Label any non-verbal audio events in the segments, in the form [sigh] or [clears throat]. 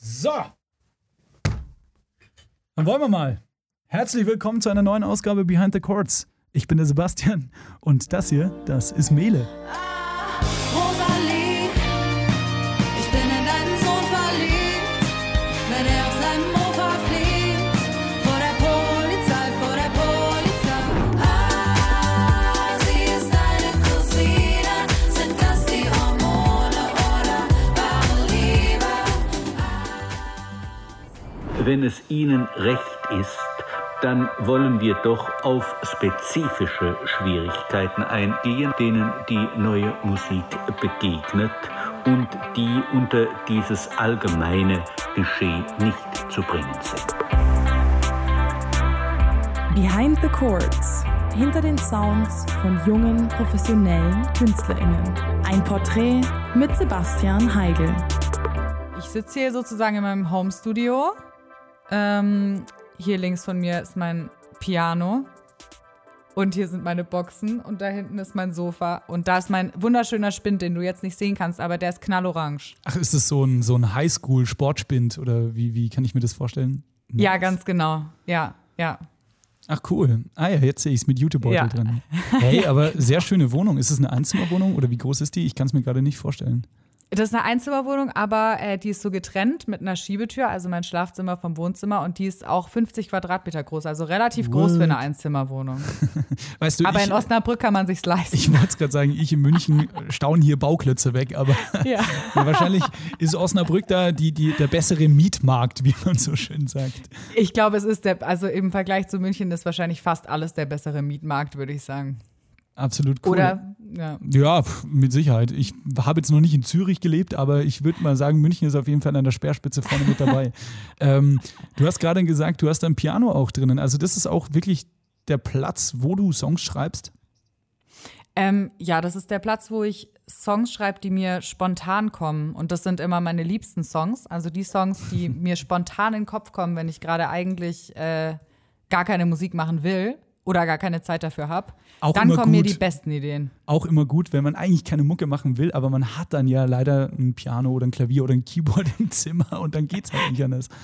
So. Dann wollen wir mal. Herzlich willkommen zu einer neuen Ausgabe Behind the Chords. Ich bin der Sebastian und das hier, das ist Mele. Rosalie, Wenn es Ihnen recht ist, dann wollen wir doch auf spezifische Schwierigkeiten eingehen, denen die neue Musik begegnet und die unter dieses allgemeine Geschehen nicht zu bringen sind. Behind the Chords. Hinter den Sounds von jungen, professionellen KünstlerInnen. Ein Porträt mit Sebastian Heigl. Ich sitze hier sozusagen in meinem Home-Studio. Ähm, hier links von mir ist mein Piano. Und hier sind meine Boxen. Und da hinten ist mein Sofa. Und da ist mein wunderschöner Spind, den du jetzt nicht sehen kannst, aber der ist knallorange. Ach, ist das so ein, so ein Highschool-Sportspind oder wie, wie kann ich mir das vorstellen? Ja, ganz genau. Ja, ja. Ach cool. Ah ja, jetzt sehe ich es mit YouTube-Beutel Ja. drin. [laughs] Hey, aber sehr schöne Wohnung. Ist es eine Einzimmerwohnung oder wie groß ist die? Ich kann es mir gerade nicht vorstellen. Das ist eine Einzimmerwohnung, aber äh, die ist so getrennt mit einer Schiebetür, also mein Schlafzimmer vom Wohnzimmer. Und die ist auch 50 Quadratmeter groß, also relativ groß für eine What? Einzimmerwohnung. [laughs] Weißt du, Aber ich, in Osnabrück kann man sich's leisten. ich wollte es gerade sagen, ich in München [laughs] stauen hier Bauklötze weg, aber ja. [laughs] ja, wahrscheinlich ist Osnabrück da die, die, der bessere Mietmarkt, wie man so schön sagt. Ich glaube, es ist der, also im Vergleich zu München ist wahrscheinlich fast alles der bessere Mietmarkt, würde ich sagen. Absolut cool. Oder, ja. Ja, mit Sicherheit. Ich habe jetzt noch nicht in Zürich gelebt, aber ich würde mal sagen, München ist auf jeden Fall an der Speerspitze vorne mit dabei. [laughs] ähm, du hast gerade gesagt, du hast ein Piano auch drinnen. Also das ist auch wirklich der Platz, wo du Songs schreibst. Ähm, ja, das ist der Platz, wo ich Songs schreibe, die mir spontan kommen. Und das sind immer meine liebsten Songs. Also die Songs, die [laughs] mir spontan in den Kopf kommen, wenn ich gerade eigentlich äh, gar keine Musik machen will oder gar keine Zeit dafür habe. Auch Dann kommen mir gut. die besten Ideen. Auch immer gut, wenn man eigentlich keine Mucke machen will, aber man hat dann ja leider ein Piano oder ein Klavier oder ein Keyboard [laughs] im Zimmer und dann geht's halt nicht anders. [laughs]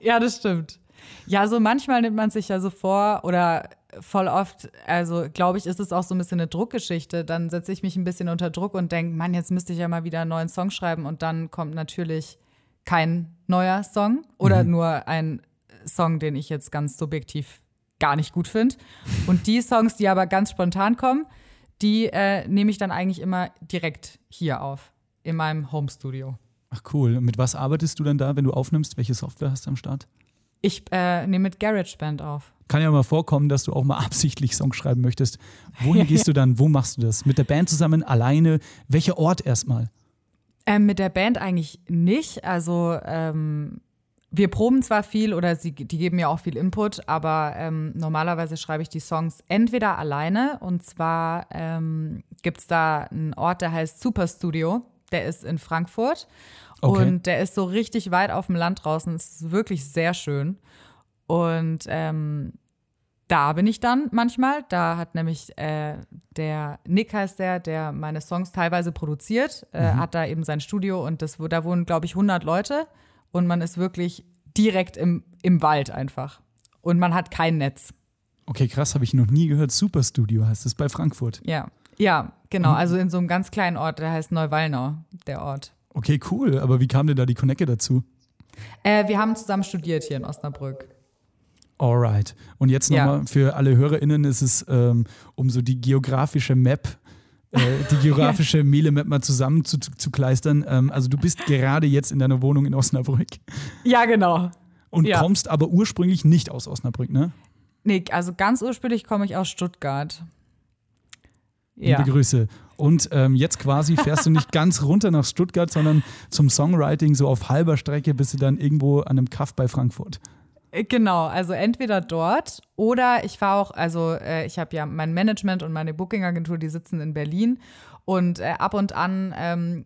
Ja, das stimmt. Ja, so manchmal nimmt man sich ja so vor oder voll oft, also glaube ich, ist es auch so ein bisschen eine Druckgeschichte. Dann setze ich mich ein bisschen unter Druck und denke, Mann, jetzt müsste ich ja mal wieder einen neuen Song schreiben und dann kommt natürlich kein neuer Song oder nur ein Song, den ich jetzt ganz subjektiv gar nicht gut finde. Und die Songs, die aber ganz spontan kommen, die äh, nehme ich dann eigentlich immer direkt hier auf, in meinem Home-Studio. Ach cool. Und mit was arbeitest du dann da, wenn du aufnimmst? Welche Software hast du am Start? Ich äh, nehme mit GarageBand auf. Kann ja mal vorkommen, dass du auch mal [laughs] absichtlich Songs schreiben möchtest. Wohin gehst du dann? Wo machst du das? Mit der Band zusammen, alleine? Welcher Ort erstmal? Ähm, mit der Band eigentlich nicht. Also ähm, wir proben zwar viel oder sie, die geben mir auch viel Input, aber ähm, normalerweise schreibe ich die Songs entweder alleine und zwar ähm, gibt es da einen Ort, der heißt Super Studio. Der ist in Frankfurt Okay. und der ist so richtig weit auf dem Land draußen. Es ist wirklich sehr schön. Und ähm, da bin ich dann manchmal. Da hat nämlich äh, der Nick heißt der, der meine Songs teilweise produziert, äh, hat da eben sein Studio und das, da wohnen, glaube ich, 100 Leute und man ist wirklich direkt im, im Wald einfach. Und man hat kein Netz. Okay, krass, habe ich noch nie gehört. Superstudio heißt es bei Frankfurt. Ja, ja, genau. Also in so einem ganz kleinen Ort, der heißt Neuwallnau, der Ort. Okay, cool. Aber wie kam denn da die Connecte dazu? Äh, wir haben zusammen studiert hier in Osnabrück. Alright. Und jetzt Ja. nochmal für alle HörerInnen ist es, ähm, um so die geografische Map, äh, die geografische Mele-Map mal zusammen zu, zu, kleistern. Ähm, also du bist gerade jetzt in deiner Wohnung in Osnabrück Ja, genau. und Ja. kommst aber ursprünglich nicht aus Osnabrück, ne? Nee, also ganz ursprünglich komme ich aus Stuttgart. Liebe Grüße. Und ähm, jetzt quasi fährst du nicht [laughs] ganz runter nach Stuttgart, sondern zum Songwriting so auf halber Strecke bist du dann irgendwo an einem Kaff bei Frankfurt. Äh, Genau, also entweder dort oder ich fahre auch, also äh, ich habe ja mein Management und meine Booking-Agentur, die sitzen in Berlin und äh, ab und an ähm,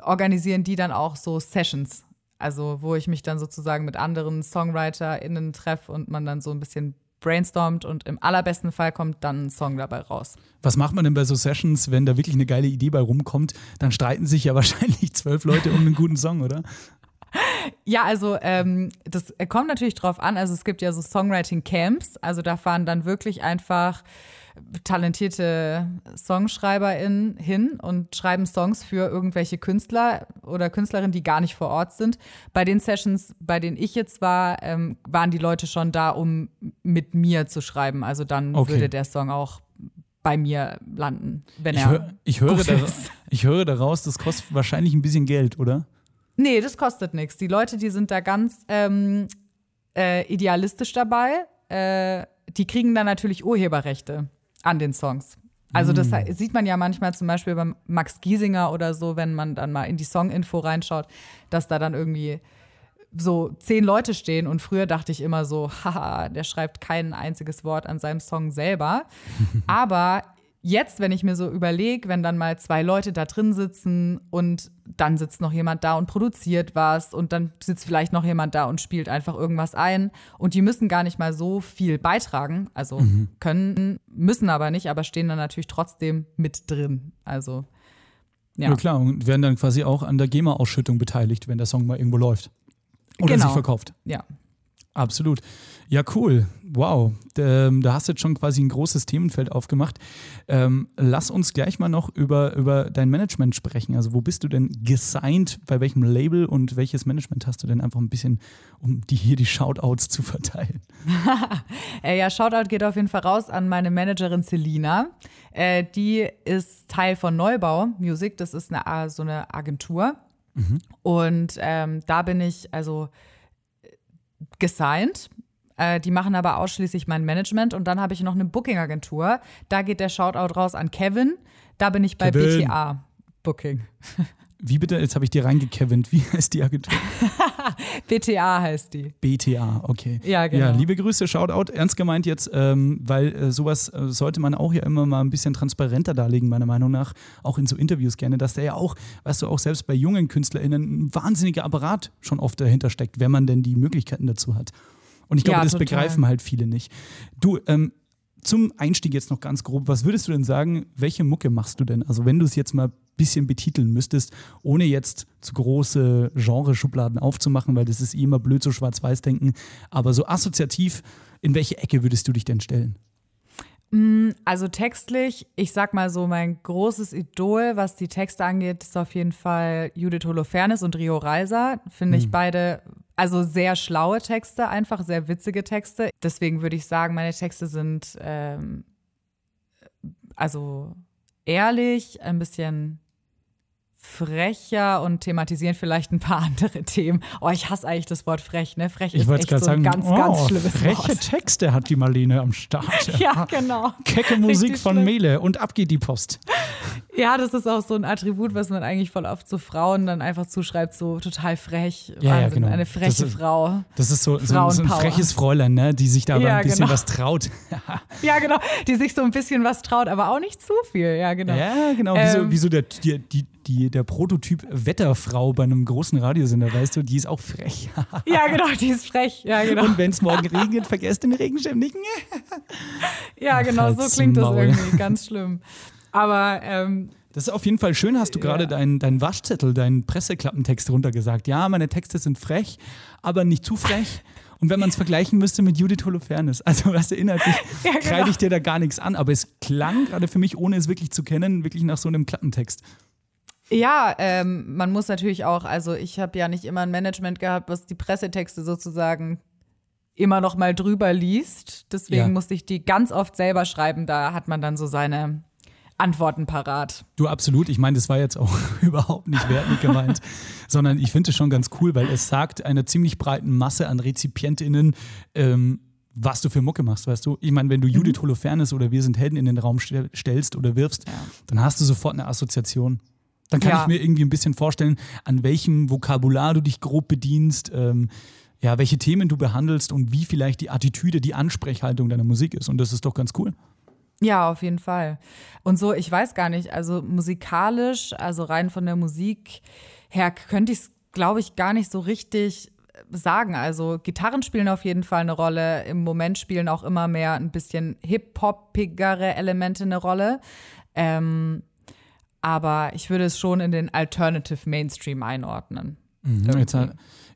organisieren die dann auch so Sessions. Also wo ich mich dann sozusagen mit anderen SongwriterInnen treffe und man dann so ein bisschen brainstormt und im allerbesten Fall kommt dann ein Song dabei raus. Was macht man denn bei so Sessions, wenn da wirklich eine geile Idee bei rumkommt? Dann streiten sich ja [laughs] wahrscheinlich zwölf Leute um einen guten Song, oder? Ja, also ähm, das kommt natürlich drauf an. Also es gibt ja so Songwriting-Camps. Also da fahren dann wirklich einfach talentierte SongschreiberInnen hin und schreiben Songs für irgendwelche Künstler oder Künstlerinnen, die gar nicht vor Ort sind. Bei den Sessions, bei denen ich jetzt war, ähm, waren die Leute schon da, um mit mir zu schreiben. Also dann Okay. würde der Song auch bei mir landen, wenn Ich, er. hör, ich, höre gut da, ist. ich höre daraus, das kostet wahrscheinlich ein bisschen Geld, oder? Nee, das kostet nichts. Die Leute, die sind da ganz ähm, äh, idealistisch dabei. Äh, die kriegen dann natürlich Urheberrechte an den Songs. Also das Mm. sieht man ja manchmal zum Beispiel beim Max Giesinger oder so, wenn man dann mal in die Songinfo reinschaut, dass da dann irgendwie so zehn Leute stehen und früher dachte ich immer so, [laughs] haha, der schreibt kein einziges Wort an seinem Song selber. [laughs] Aber jetzt, wenn ich mir so überlege, wenn dann mal zwei Leute da drin sitzen und dann sitzt noch jemand da und produziert was und dann sitzt vielleicht noch jemand da und spielt einfach irgendwas ein und die müssen gar nicht mal so viel beitragen, also können, müssen aber nicht, aber stehen dann natürlich trotzdem mit drin. Also Ja. ja. klar, und werden dann quasi auch an der GEMA-Ausschüttung beteiligt, wenn der Song mal irgendwo läuft. Oder Genau. sich verkauft. ja. Absolut. Ja, cool. Wow. Ähm, da hast du jetzt schon quasi ein großes Themenfeld aufgemacht. Ähm, lass uns gleich mal noch über, über dein Management sprechen. Also, wo bist du denn gesigned? Bei welchem Label und welches Management hast du denn einfach ein bisschen, um die hier die Shoutouts zu verteilen? [laughs] Äh, ja, Shoutout geht auf jeden Fall raus an meine Managerin Selina. Äh, die ist Teil von Neubau Music. Das ist eine, so eine Agentur. Und ähm, da bin ich also gesigned. Äh, die machen aber ausschließlich mein Management. Und dann habe ich noch eine Booking-Agentur. Da geht der Shoutout raus an Kevin. Da bin ich bei Kevin. BTA Booking. [laughs] Wie bitte? Jetzt habe ich dir reingekevint. Wie [laughs] heißt die Agentur? [laughs] BTA heißt die. BTA, okay. Ja, genau. Ja, liebe Grüße, Shoutout. Ernst gemeint jetzt, ähm, weil äh, sowas äh, sollte man auch ja immer mal ein bisschen transparenter darlegen, meiner Meinung nach. Auch in so Interviews gerne, dass da ja auch, weißt du, auch selbst bei jungen KünstlerInnen ein wahnsinniger Apparat schon oft dahinter steckt, wenn man denn die Möglichkeiten dazu hat. Und ich glaube, Ja, das total. begreifen halt viele nicht. Du, ähm, zum Einstieg jetzt noch ganz grob, was würdest du denn sagen, welche Mucke machst du denn? Also wenn du es jetzt mal bisschen betiteln müsstest, ohne jetzt zu große Genreschubladen aufzumachen, weil das ist eh immer blöd, so schwarz-weiß-denken, aber so assoziativ, in welche Ecke würdest du dich denn stellen? Also textlich, ich sag mal so, mein großes Idol, was die Texte angeht, ist auf jeden Fall Judith Holofernes und Rio Reiser. Finde ich beide, also sehr schlaue Texte, einfach sehr witzige Texte. Deswegen würde ich sagen, meine Texte sind ähm, also ehrlich, ein bisschen frecher und thematisieren vielleicht ein paar [laughs] andere Themen. Oh, ich hasse eigentlich das Wort frech, ne? Frech Ich ist wollte echt gerade so ein sagen, ganz, ganz oh, schlimmes freche Wort. Texte hat die Marlene am Start. [laughs] Ja, genau. Kecke Musik Richtig von schlimm. Mele und ab geht die Post. Ja, das ist auch so ein Attribut, was man eigentlich voll oft so Frauen dann einfach zuschreibt, so total frech. Ja, ja, Wahnsinn, genau. Eine freche Das ist- Frau. Das ist so, so, so ein freches Fräulein, ne? die sich da aber Ja, ein bisschen genau. was traut. [laughs] Ja, genau. Die sich so ein bisschen was traut, aber auch nicht zu viel. Ja, genau. Ja, genau. Wie so, Ähm. wie so der, die, die, die, der Prototyp Wetterfrau bei einem großen Radiosender, weißt du, die ist auch frech. [laughs] Ja, genau, die ist frech. Ja, genau. Und wenn es morgen regnet, vergesst den Regenschirm nicht. [laughs] ja, genau, so halt's klingt das irgendwie. Ganz schlimm. Aber ähm, Das ist auf jeden Fall schön, hast du gerade Ja. deinen dein Waschzettel, deinen Presseklappentext runtergesagt. Ja, meine Texte sind frech, aber nicht zu frech. Und wenn man es vergleichen müsste mit Judith Holofernes, also weißt du, inhaltlich [laughs] Ja, genau. kreide ich dir da gar nichts an, aber es klang gerade für mich, ohne es wirklich zu kennen, wirklich nach so einem Klappentext. Ja, ähm, man muss natürlich auch, also ich habe ja nicht immer ein Management gehabt, was die Pressetexte sozusagen immer noch mal drüber liest. Deswegen Ja. musste ich die ganz oft selber schreiben. Da hat man dann so seine Antworten parat. Du, absolut. Ich meine, das war jetzt auch [laughs] überhaupt nicht wertend gemeint, [laughs] sondern ich finde es schon ganz cool, weil es sagt einer ziemlich breiten Masse an RezipientInnen, ähm, was du für Mucke machst, weißt du? Ich meine, wenn du Judith Holofernes oder Wir sind Helden in den Raum stell- stellst oder wirfst, dann hast du sofort eine Assoziation. Dann kann Ja. ich mir irgendwie ein bisschen vorstellen, an welchem Vokabular du dich grob bedienst, ähm, ja, welche Themen du behandelst und wie vielleicht die Attitüde, die Ansprechhaltung deiner Musik ist. Und das ist doch ganz cool. Ja, auf jeden Fall. Und so, ich weiß gar nicht, also musikalisch, also rein von der Musik her, könnte ich es, glaube ich, gar nicht so richtig sagen. Also Gitarren spielen auf jeden Fall eine Rolle. Im Moment spielen auch immer mehr ein bisschen hip-hoppigere Elemente eine Rolle. Ähm, aber ich würde es schon in den Alternative Mainstream einordnen. Mhm, Jetzt,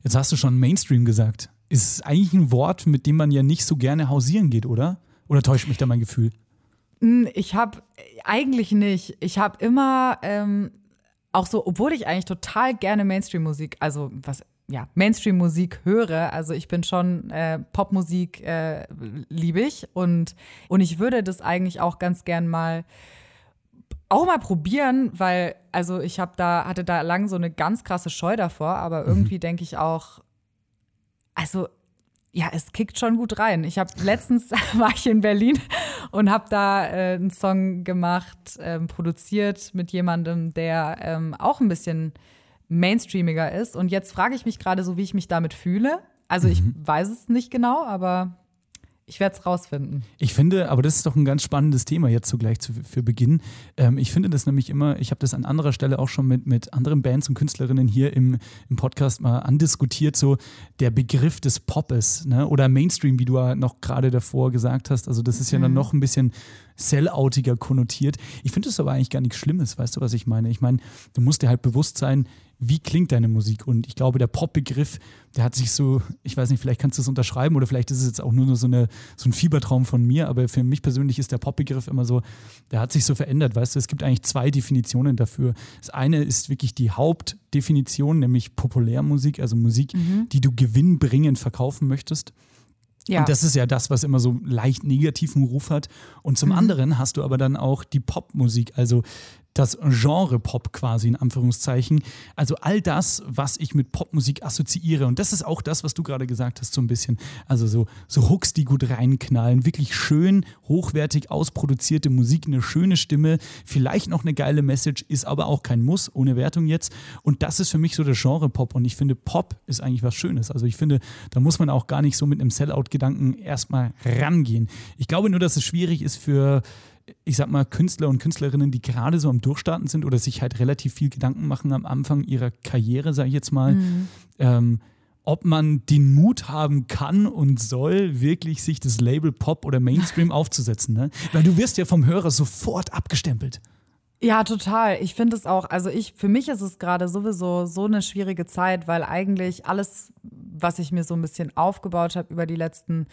jetzt hast du schon Mainstream gesagt. Ist eigentlich ein Wort, mit dem man ja nicht so gerne hausieren geht, oder? Oder täuscht mich da mein Gefühl? Hm, Ich habe eigentlich nicht. Ich habe immer ähm, auch so, obwohl ich eigentlich total gerne Mainstream-Musik, also was ja Mainstream-Musik höre. Also ich bin schon äh, Popmusik äh, liebe ich und und ich würde das eigentlich auch ganz gern mal auch mal probieren, weil also ich habe da hatte da lang so eine ganz krasse Scheu davor, aber irgendwie denke ich auch, also ja, es kickt schon gut rein. Ich habe letztens [laughs] war ich in Berlin und habe da äh, einen Song gemacht, ähm, produziert mit jemandem, der ähm, auch ein bisschen mainstreamiger ist. Und jetzt frage ich mich gerade so, wie ich mich damit fühle. Also ich weiß es nicht genau, aber ich werde es rausfinden. Ich finde, aber das ist doch ein ganz spannendes Thema jetzt zugleich zu, für Beginn. Ähm, ich finde das nämlich immer, ich habe das an anderer Stelle auch schon mit, mit anderen Bands und Künstlerinnen hier im, im Podcast mal andiskutiert, so der Begriff des Poppes ne? oder Mainstream, wie du ja noch gerade davor gesagt hast. Also das ist ja dann noch ein bisschen selloutiger konnotiert. Ich finde das aber eigentlich gar nichts Schlimmes, weißt du, was ich meine? Ich meine, du musst dir halt bewusst sein, wie klingt deine Musik? Und ich glaube, der Pop-Begriff, der hat sich so, ich weiß nicht, vielleicht kannst du es unterschreiben oder vielleicht ist es jetzt auch nur so, eine, so ein Fiebertraum von mir, aber für mich persönlich ist der Pop-Begriff immer so, der hat sich so verändert, weißt du, es gibt eigentlich zwei Definitionen dafür. Das eine ist wirklich die Hauptdefinition, nämlich Populärmusik, also Musik, die du gewinnbringend verkaufen möchtest. Ja, Und das ist ja das, was immer so leicht negativen Ruf hat. Und zum anderen hast du aber dann auch die Popmusik, also das Genre Pop quasi in Anführungszeichen. Also all das, was ich mit Popmusik assoziiere. Und das ist auch das, was du gerade gesagt hast, so ein bisschen. Also so, so Hooks, die gut reinknallen. Wirklich schön, hochwertig ausproduzierte Musik, eine schöne Stimme, vielleicht noch eine geile Message, ist aber auch kein Muss, ohne Wertung jetzt. Und das ist für mich so das Genre Pop. Und ich finde, Pop ist eigentlich was Schönes. Also ich finde, da muss man auch gar nicht so mit einem Sellout-Gedanken erstmal rangehen. Ich glaube nur, dass es schwierig ist für ich sag mal, Künstler und Künstlerinnen, die gerade so am Durchstarten sind oder sich halt relativ viel Gedanken machen am Anfang ihrer Karriere, sage ich jetzt mal, ähm, ob man den Mut haben kann und soll, wirklich sich das Label Pop oder Mainstream [laughs] aufzusetzen. Ne? Weil du wirst ja vom Hörer sofort abgestempelt. Ja, total. Ich finde es auch, also ich, für mich ist es gerade sowieso so eine schwierige Zeit, weil eigentlich alles, was ich mir so ein bisschen aufgebaut habe über die letzten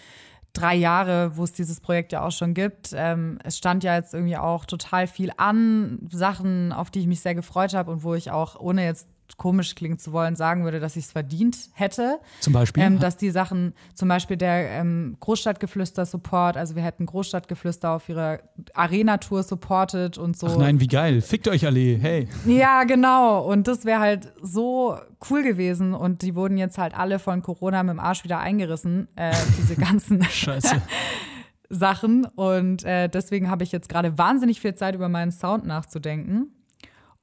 drei Jahre, wo es dieses Projekt ja auch schon gibt, ähm, es stand ja jetzt irgendwie auch total viel an, Sachen, auf die ich mich sehr gefreut habe und wo ich auch, ohne jetzt komisch klingen zu wollen, sagen würde, dass ich es verdient hätte. Zum Beispiel? Ähm, dass die Sachen, zum Beispiel der ähm, Großstadtgeflüster-Support, also wir hätten Großstadtgeflüster auf ihrer Arena-Tour supported und so. Ach nein, wie geil. Fickt euch alle. Hey. Ja, genau. Und das wäre halt so cool gewesen. Und die wurden jetzt halt alle von Corona mit dem Arsch wieder eingerissen, äh, diese [laughs] ganzen Scheiße. [laughs] Sachen. Und äh, deswegen habe ich jetzt gerade wahnsinnig viel Zeit, über meinen Sound nachzudenken.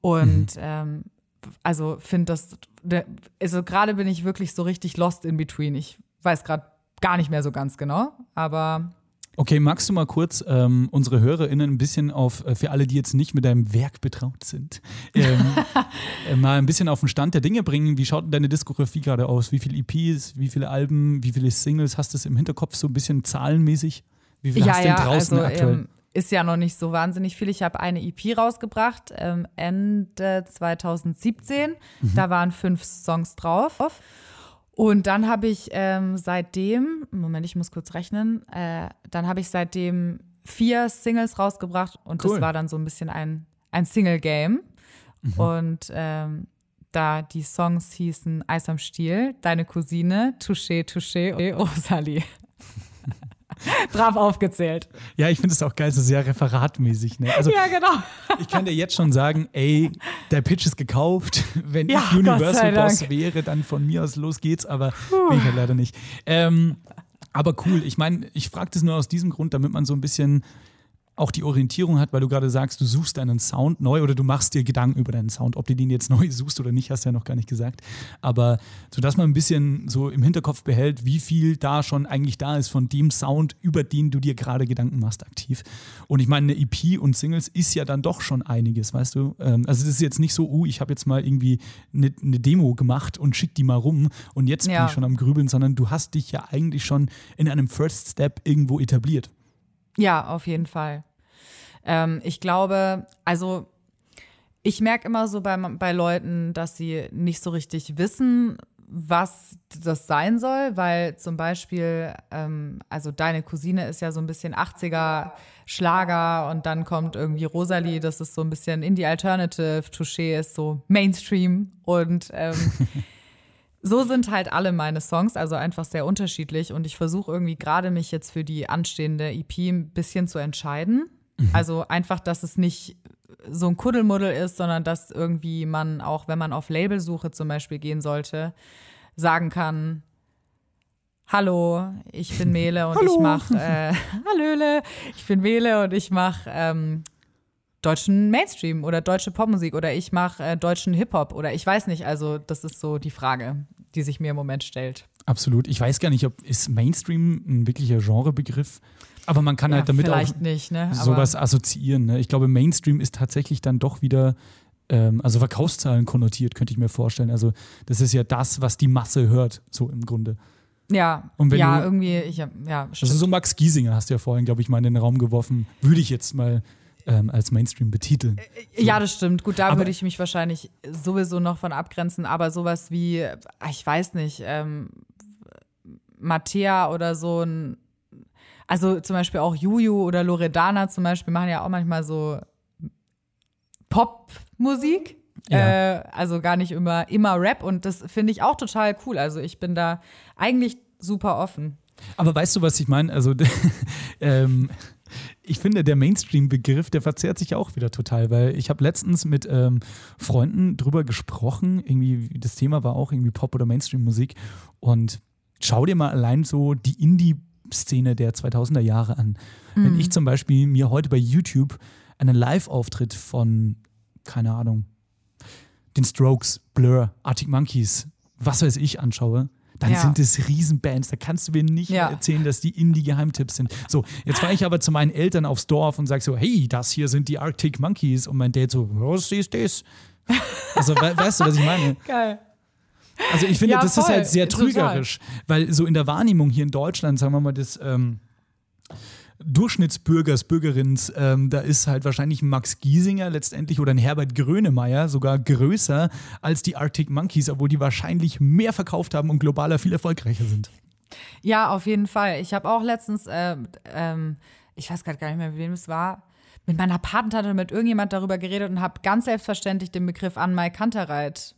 Und ähm, also finde das, also gerade bin ich wirklich so richtig lost in between. Ich weiß gerade gar nicht mehr so ganz genau, aber Okay, magst du mal kurz ähm, unsere HörerInnen ein bisschen auf, äh, für alle, die jetzt nicht mit deinem Werk betraut sind, [laughs] ähm, äh, mal ein bisschen auf den Stand der Dinge bringen? Wie schaut denn deine Diskografie gerade aus? Wie viele EPs, wie viele Alben, wie viele Singles? Hast du es im Hinterkopf so ein bisschen zahlenmäßig? Wie viel hast du denn draußen also aktuell? ähm, ist ja noch nicht so wahnsinnig viel. Ich habe eine EP rausgebracht ähm, Ende 2017. Mhm. Da waren fünf Songs drauf. Und dann habe ich ähm, seitdem, Moment, ich muss kurz rechnen, äh, dann habe ich seitdem vier Singles rausgebracht und Cool. das war dann so ein bisschen ein, ein Single-Game. Mhm. Und ähm, da die Songs hießen Eis am Stiel, Deine Cousine, Touché, Touché und Rosalie. [laughs] Brav aufgezählt. Ja, ich finde es auch geil, so sehr referatmäßig. Ne? Also Ja, genau. [laughs] ich kann dir jetzt schon sagen, ey, der Pitch ist gekauft. [laughs] Wenn Ja, ich Universal Boss wäre, dann von mir aus los geht's, aber bin ich halt leider nicht. Ähm, aber cool, ich meine, ich frage das nur aus diesem Grund, damit man so ein bisschen auch die Orientierung hat, weil du gerade sagst, du suchst deinen Sound neu oder du machst dir Gedanken über deinen Sound. Ob du den jetzt [laughs] neu suchst oder nicht, hast du ja noch gar nicht gesagt. Aber so, dass man ein bisschen so im Hinterkopf behält, wie viel da schon eigentlich da ist von dem Sound, über den du dir gerade Gedanken machst, aktiv. Und ich meine, eine EP und Singles ist ja dann doch schon einiges, weißt du? Ähm, also das ist jetzt nicht so, uh, ich habe jetzt mal irgendwie eine, eine Demo gemacht und schick die mal rum und jetzt bin Ja. ich schon am Grübeln, sondern du hast dich ja eigentlich schon in einem First Step irgendwo etabliert. Ja, auf jeden Fall. Ähm, ich glaube, also Ich merke immer so bei, bei Leuten, dass sie nicht so richtig wissen, was das sein soll, weil zum Beispiel, ähm, also deine Cousine ist ja so ein bisschen 80er Schlager und dann kommt irgendwie Rosalie, das ist so ein bisschen Indie-Alternative, Touché ist so Mainstream und ähm, [laughs] so sind halt alle meine Songs, also einfach sehr unterschiedlich. Und ich versuche irgendwie gerade mich jetzt für die anstehende EP ein bisschen zu entscheiden. Also einfach, dass es nicht so ein Kuddelmuddel ist, sondern dass irgendwie man auch, wenn man auf Labelsuche zum Beispiel gehen sollte, sagen kann, Hallo, ich bin Mele und ich mache äh, [laughs] Hallöle, ich bin Mele und ich mache ähm, deutschen Mainstream oder deutsche Popmusik oder ich mache äh, deutschen Hip-Hop oder ich weiß nicht, also das ist so die Frage, die sich mir im Moment stellt. Absolut. Ich weiß gar nicht, ob ist Mainstream ein wirklicher Genrebegriff, aber man kann Ja, halt damit auch nicht, ne? Sowas assoziieren. Ne? Ich glaube, Mainstream ist tatsächlich dann doch wieder ähm, also Verkaufszahlen konnotiert, könnte ich mir vorstellen. Also das ist ja das, was die Masse hört, so im Grunde. Ja, Und wenn ja, du- irgendwie, ich ja, Also stimmt. so Max Giesinger hast du ja vorhin, glaube ich, mal in den Raum geworfen. Würde ich jetzt mal ähm, als Mainstream betiteln. Ja, das stimmt. Gut, da Aber- würde ich mich wahrscheinlich sowieso noch von abgrenzen, aber sowas wie, ah, ich weiß nicht, ähm, Mattea oder so ein, also zum Beispiel auch Juju oder Loredana zum Beispiel machen ja auch manchmal so Popmusik. Ja. Äh, also gar nicht immer, immer Rap und das finde ich auch total cool. Also ich bin da eigentlich super offen. Aber weißt du, was ich meine? Also, [laughs] ähm, ich finde, der Mainstream-Begriff, der verzerrt sich auch wieder total, weil ich habe letztens mit ähm, Freunden drüber gesprochen. Irgendwie, das Thema war auch irgendwie Pop- oder Mainstream-Musik. Und schau dir mal allein so die Indie-Szene der 2000er Jahre an. Wenn ich zum Beispiel mir heute bei YouTube einen Live-Auftritt von, keine Ahnung, den Strokes, Blur, Arctic Monkeys, was weiß ich, anschaue, dann Ja. sind es Riesenbands. Da kannst du mir nicht Ja. erzählen, dass die Indie-Geheimtipps sind. So, jetzt fahre ich aber zu meinen Eltern aufs Dorf und sage so, hey, das hier sind die Arctic Monkeys. Und mein Dad so, was ist das? Also, we weißt du, was ich meine? Geil. Also ich finde, Ja, das ist voll. halt sehr trügerisch, weil so in der Wahrnehmung hier in Deutschland, sagen wir mal, des ähm, Durchschnittsbürgers, Bürgerins, ähm, da ist halt wahrscheinlich ein Max Giesinger letztendlich oder ein Herbert Grönemeyer sogar größer als die Arctic Monkeys, obwohl die wahrscheinlich mehr verkauft haben und globaler viel erfolgreicher sind. Ja, auf jeden Fall. Ich habe auch letztens, ähm, ähm, ich weiß gerade gar nicht mehr, mit wem es war, mit meiner Patentante mit irgendjemand darüber geredet und habe ganz selbstverständlich den Begriff Anmai Kantereit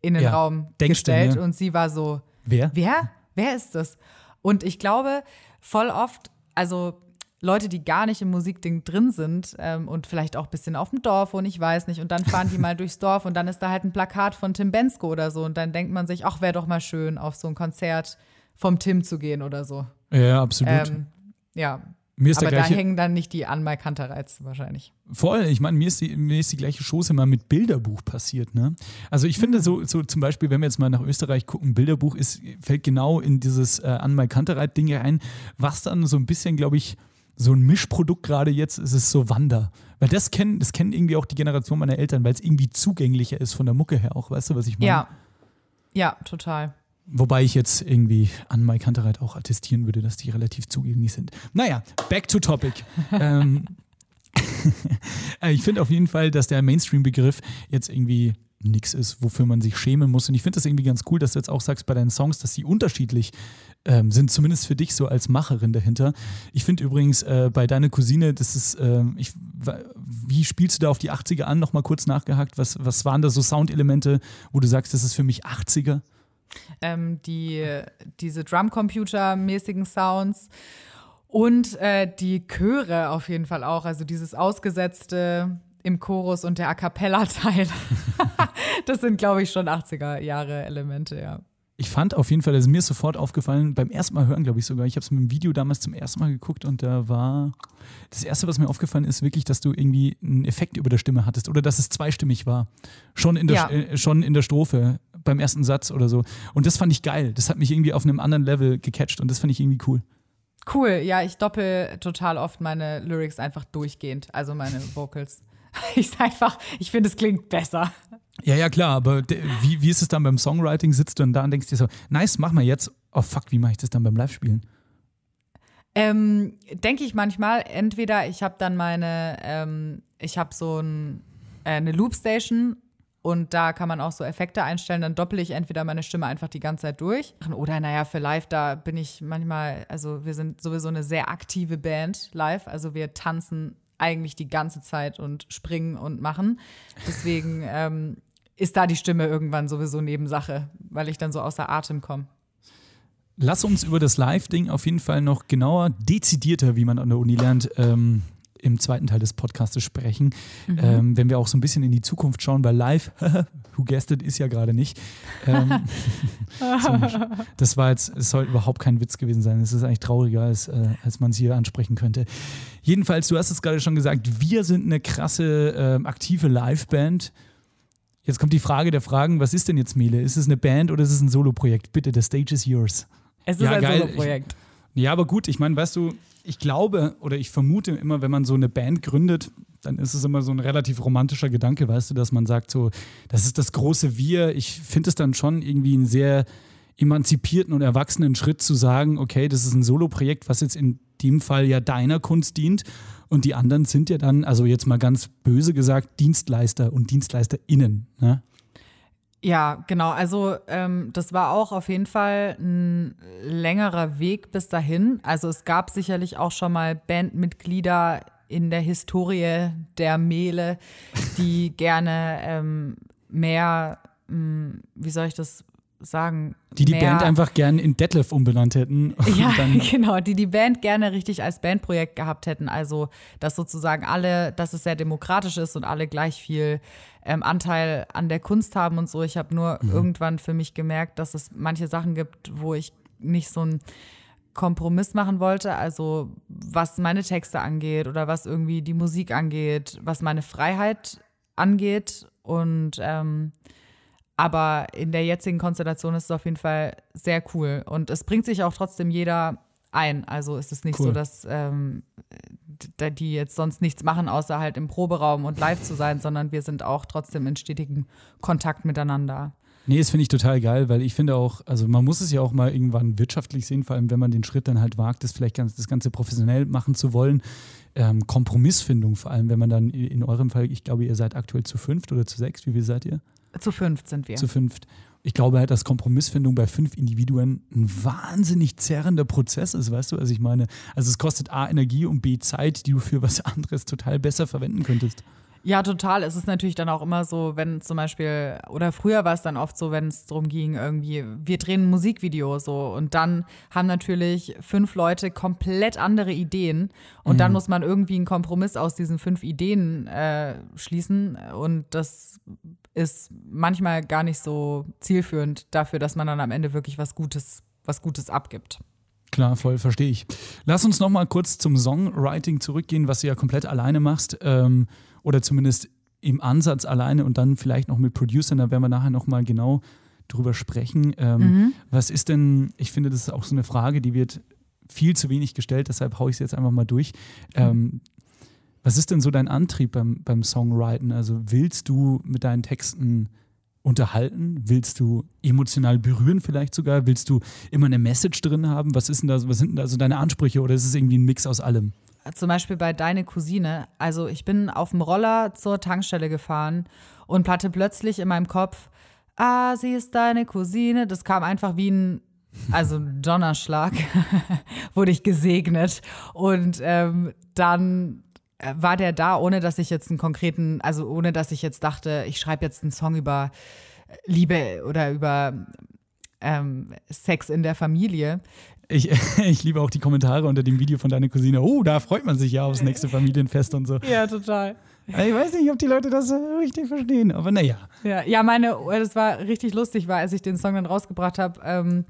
in den Ja, Raum denkst du, gestellt ne? und sie war so, Wer? wer? Wer ist das? Und ich glaube, voll oft, also Leute, die gar nicht im Musikding drin sind ähm, und vielleicht auch ein bisschen auf dem Dorf und ich weiß nicht, und dann fahren die mal [laughs] durchs Dorf und dann ist da halt ein Plakat von Tim Bensko oder so und dann denkt man sich, ach, wäre doch mal schön, auf so ein Konzert vom Tim zu gehen oder so. Ja, absolut. Ähm, ja. mir ist Aber da hängen dann nicht die Anmai Kanterreiz wahrscheinlich. Voll, ich meine, mir ist, die, mir ist die gleiche Chose mal mit Bilderbuch passiert. Ne? Also ich finde so, so zum Beispiel, wenn wir jetzt mal nach Österreich gucken, Bilderbuch ist, fällt genau in dieses äh, Anmal Kantereit-Ding rein, was dann so ein bisschen, glaube ich, so ein Mischprodukt gerade jetzt ist es so Wander. Weil das kennen, das kennen irgendwie auch die Generation meiner Eltern, weil es irgendwie zugänglicher ist von der Mucke her auch. Weißt du, was ich meine? Ja. Ja, total. Wobei ich jetzt irgendwie an Mike Kantereit auch attestieren würde, dass die relativ zugänglich sind. Naja, back to topic. [laughs] ähm, äh, [laughs] ich finde auf jeden Fall, dass der Mainstream-Begriff jetzt irgendwie nichts ist, wofür man sich schämen muss. Und ich finde das irgendwie ganz cool, dass du jetzt auch sagst bei deinen Songs, dass sie unterschiedlich ähm, sind, zumindest für dich so als Macherin dahinter. Ich finde übrigens äh, bei deiner Cousine, das ist, ähm, ich, wie spielst du da auf die 80er an? Nochmal kurz nachgehakt. Was, was waren da so Soundelemente, wo du sagst, das ist für mich 80er? ähm, die, diese Drumcomputer-mäßigen Sounds und äh, die Chöre auf jeden Fall auch. Also dieses Ausgesetzte im Chorus und der A Cappella-Teil. [laughs] das sind, glaube ich, schon 80er-Jahre-Elemente, ja. Ich fand auf jeden Fall, also mir ist sofort aufgefallen, beim ersten Mal hören, glaube ich sogar, ich habe es mit dem Video damals zum ersten Mal geguckt und da war, das erste, was mir aufgefallen ist, wirklich, dass du irgendwie einen Effekt über der Stimme hattest oder dass es zweistimmig war. Schon in der, Ja. äh, schon in der Strophe, beim ersten Satz oder so. Und das fand ich geil. Das hat mich irgendwie auf einem anderen Level gecatcht und das fand ich irgendwie cool. Cool, ja, ich doppel total oft meine Lyrics einfach durchgehend, also meine Vocals. [laughs] Ich sag einfach, ich finde, es klingt besser. Ja, ja, klar, aber wie, wie ist es dann beim Songwriting? Sitzt du dann da und denkst dir so, nice, mach mal jetzt. Oh fuck, wie mache ich das dann beim Live-Spielen? Ähm, Denke ich manchmal, entweder ich habe dann meine, ähm, ich habe so ein äh, eine Loopstation und da kann man auch so Effekte einstellen. Dann doppel ich entweder meine Stimme einfach die ganze Zeit durch. Oder naja, für live, da bin ich manchmal, also wir sind sowieso eine sehr aktive Band live. Also wir tanzen eigentlich die ganze Zeit und springen und machen. Deswegen [laughs] ähm, ist da die Stimme irgendwann sowieso Nebensache, weil ich dann so außer Atem komme. Lass uns über das Live-Ding auf jeden Fall noch genauer, dezidierter, wie man an der Uni lernt, ähm, im zweiten Teil des Podcasts sprechen. Ähm, wenn wir auch so ein bisschen in die Zukunft schauen, weil live, [laughs] who guessed it, ist ja gerade nicht. Ähm, [laughs] das war jetzt, es soll überhaupt kein Witz gewesen sein. Es ist eigentlich trauriger, als, äh, als man es hier ansprechen könnte. Jedenfalls, du hast es gerade schon gesagt, wir sind eine krasse, ähm, aktive Live-Band. Jetzt kommt die Frage der Fragen, was ist denn jetzt Mele? Ist es eine Band oder ist es ein Solo-Projekt? Bitte, the stage is yours. Es ist Ja, ein. Solo-Projekt. Ja, aber gut, ich meine, weißt du, ich glaube oder ich vermute immer, wenn man so eine Band gründet, dann ist es immer so ein relativ romantischer Gedanke, weißt du, dass man sagt so, das ist das große Wir. Ich finde es dann schon irgendwie einen sehr emanzipierten und erwachsenen Schritt zu sagen, okay, das ist ein Solo-Projekt, was jetzt in dem Fall ja deiner Kunst dient und die anderen sind ja dann, also jetzt mal ganz böse gesagt, Dienstleister und DienstleisterInnen. Ne? Ja, genau. Also ähm, das war auch auf jeden Fall ein längerer Weg bis dahin. Also es gab sicherlich auch schon mal Bandmitglieder in der Historie der Mehle, die [laughs] gerne ähm, mehr, mh, wie soll ich das sagen? Die die Band einfach gern in Detlef umbenannt hätten. [laughs] Ja, [laughs] genau, die die Band gerne richtig als Bandprojekt gehabt hätten. Also, dass sozusagen alle, dass es sehr demokratisch ist und alle gleich viel ähm, Anteil an der Kunst haben und so. Ich habe nur irgendwann für mich gemerkt, dass es manche Sachen gibt, wo ich nicht so einen Kompromiss machen wollte. Also, was meine Texte angeht oder was irgendwie die Musik angeht, was meine Freiheit angeht. Und ähm, aber in der jetzigen Konstellation ist es auf jeden Fall sehr cool. Und es bringt sich auch trotzdem jeder ein. Also ist es nicht Cool. so, dass ähm, die jetzt sonst nichts machen, außer halt im Proberaum und live zu sein, sondern wir sind auch trotzdem in stetigem Kontakt miteinander. Nee, das finde ich total geil, weil ich finde auch, also man muss es ja auch mal irgendwann wirtschaftlich sehen, vor allem wenn man den Schritt dann halt wagt, das vielleicht ganz, das Ganze professionell machen zu wollen. Ähm, Kompromissfindung, vor allem wenn man dann in eurem Fall, ich glaube, ihr seid aktuell zu fünft oder zu sechs, wie viel seid ihr? Zu fünft sind wir. Zu fünft. Ich glaube halt, dass Kompromissfindung bei fünf Individuen ein wahnsinnig zerrender Prozess ist, weißt du? Also ich meine, also es kostet A Energie und B Zeit, die du für was anderes total besser verwenden könntest. Ja, total. Es ist natürlich dann auch immer so, wenn zum Beispiel, oder früher war es dann oft so, wenn es darum ging, irgendwie, wir drehen ein Musikvideo so und dann haben natürlich fünf Leute komplett andere Ideen und dann muss man irgendwie einen Kompromiss aus diesen fünf Ideen äh, schließen und das ist manchmal gar nicht so zielführend dafür, dass man dann am Ende wirklich was Gutes, was Gutes abgibt. Klar, voll, verstehe ich. Lass uns noch mal kurz zum Songwriting zurückgehen, was du ja komplett alleine machst. Ähm, oder zumindest im Ansatz alleine und dann vielleicht noch mit Producern. Da werden wir nachher noch mal genau drüber sprechen. Ähm, Was ist denn, ich finde, das ist auch so eine Frage, die wird viel zu wenig gestellt, deshalb haue ich es jetzt einfach mal durch. Ähm, was ist denn so dein Antrieb beim, beim Songwriten? Also willst du mit deinen Texten unterhalten? Willst du emotional berühren vielleicht sogar? Willst du immer eine Message drin haben? Was ist denn da, was sind denn da so deine Ansprüche oder ist es irgendwie ein Mix aus allem? Zum Beispiel bei deine Cousine. Also ich bin auf dem Roller zur Tankstelle gefahren und hatte plötzlich in meinem Kopf, ah, sie ist deine Cousine. Das kam einfach wie ein, also ein Donnerschlag, [laughs] wurde ich gesegnet. Und ähm, dann äh, war der da, ohne dass ich jetzt einen konkreten, also ohne dass ich jetzt dachte, ich schreibe jetzt einen Song über Liebe oder über ähm, Sex in der Familie. Ich, [laughs] ich liebe auch die Kommentare unter dem Video von deiner Cousine. Oh, da freut man sich ja aufs nächste Familienfest und so. Ja, total. Ich weiß nicht, ob die Leute das richtig verstehen, aber naja. Ja, ja, meine, das war richtig lustig, war, als ich den Song dann rausgebracht habe, ähm,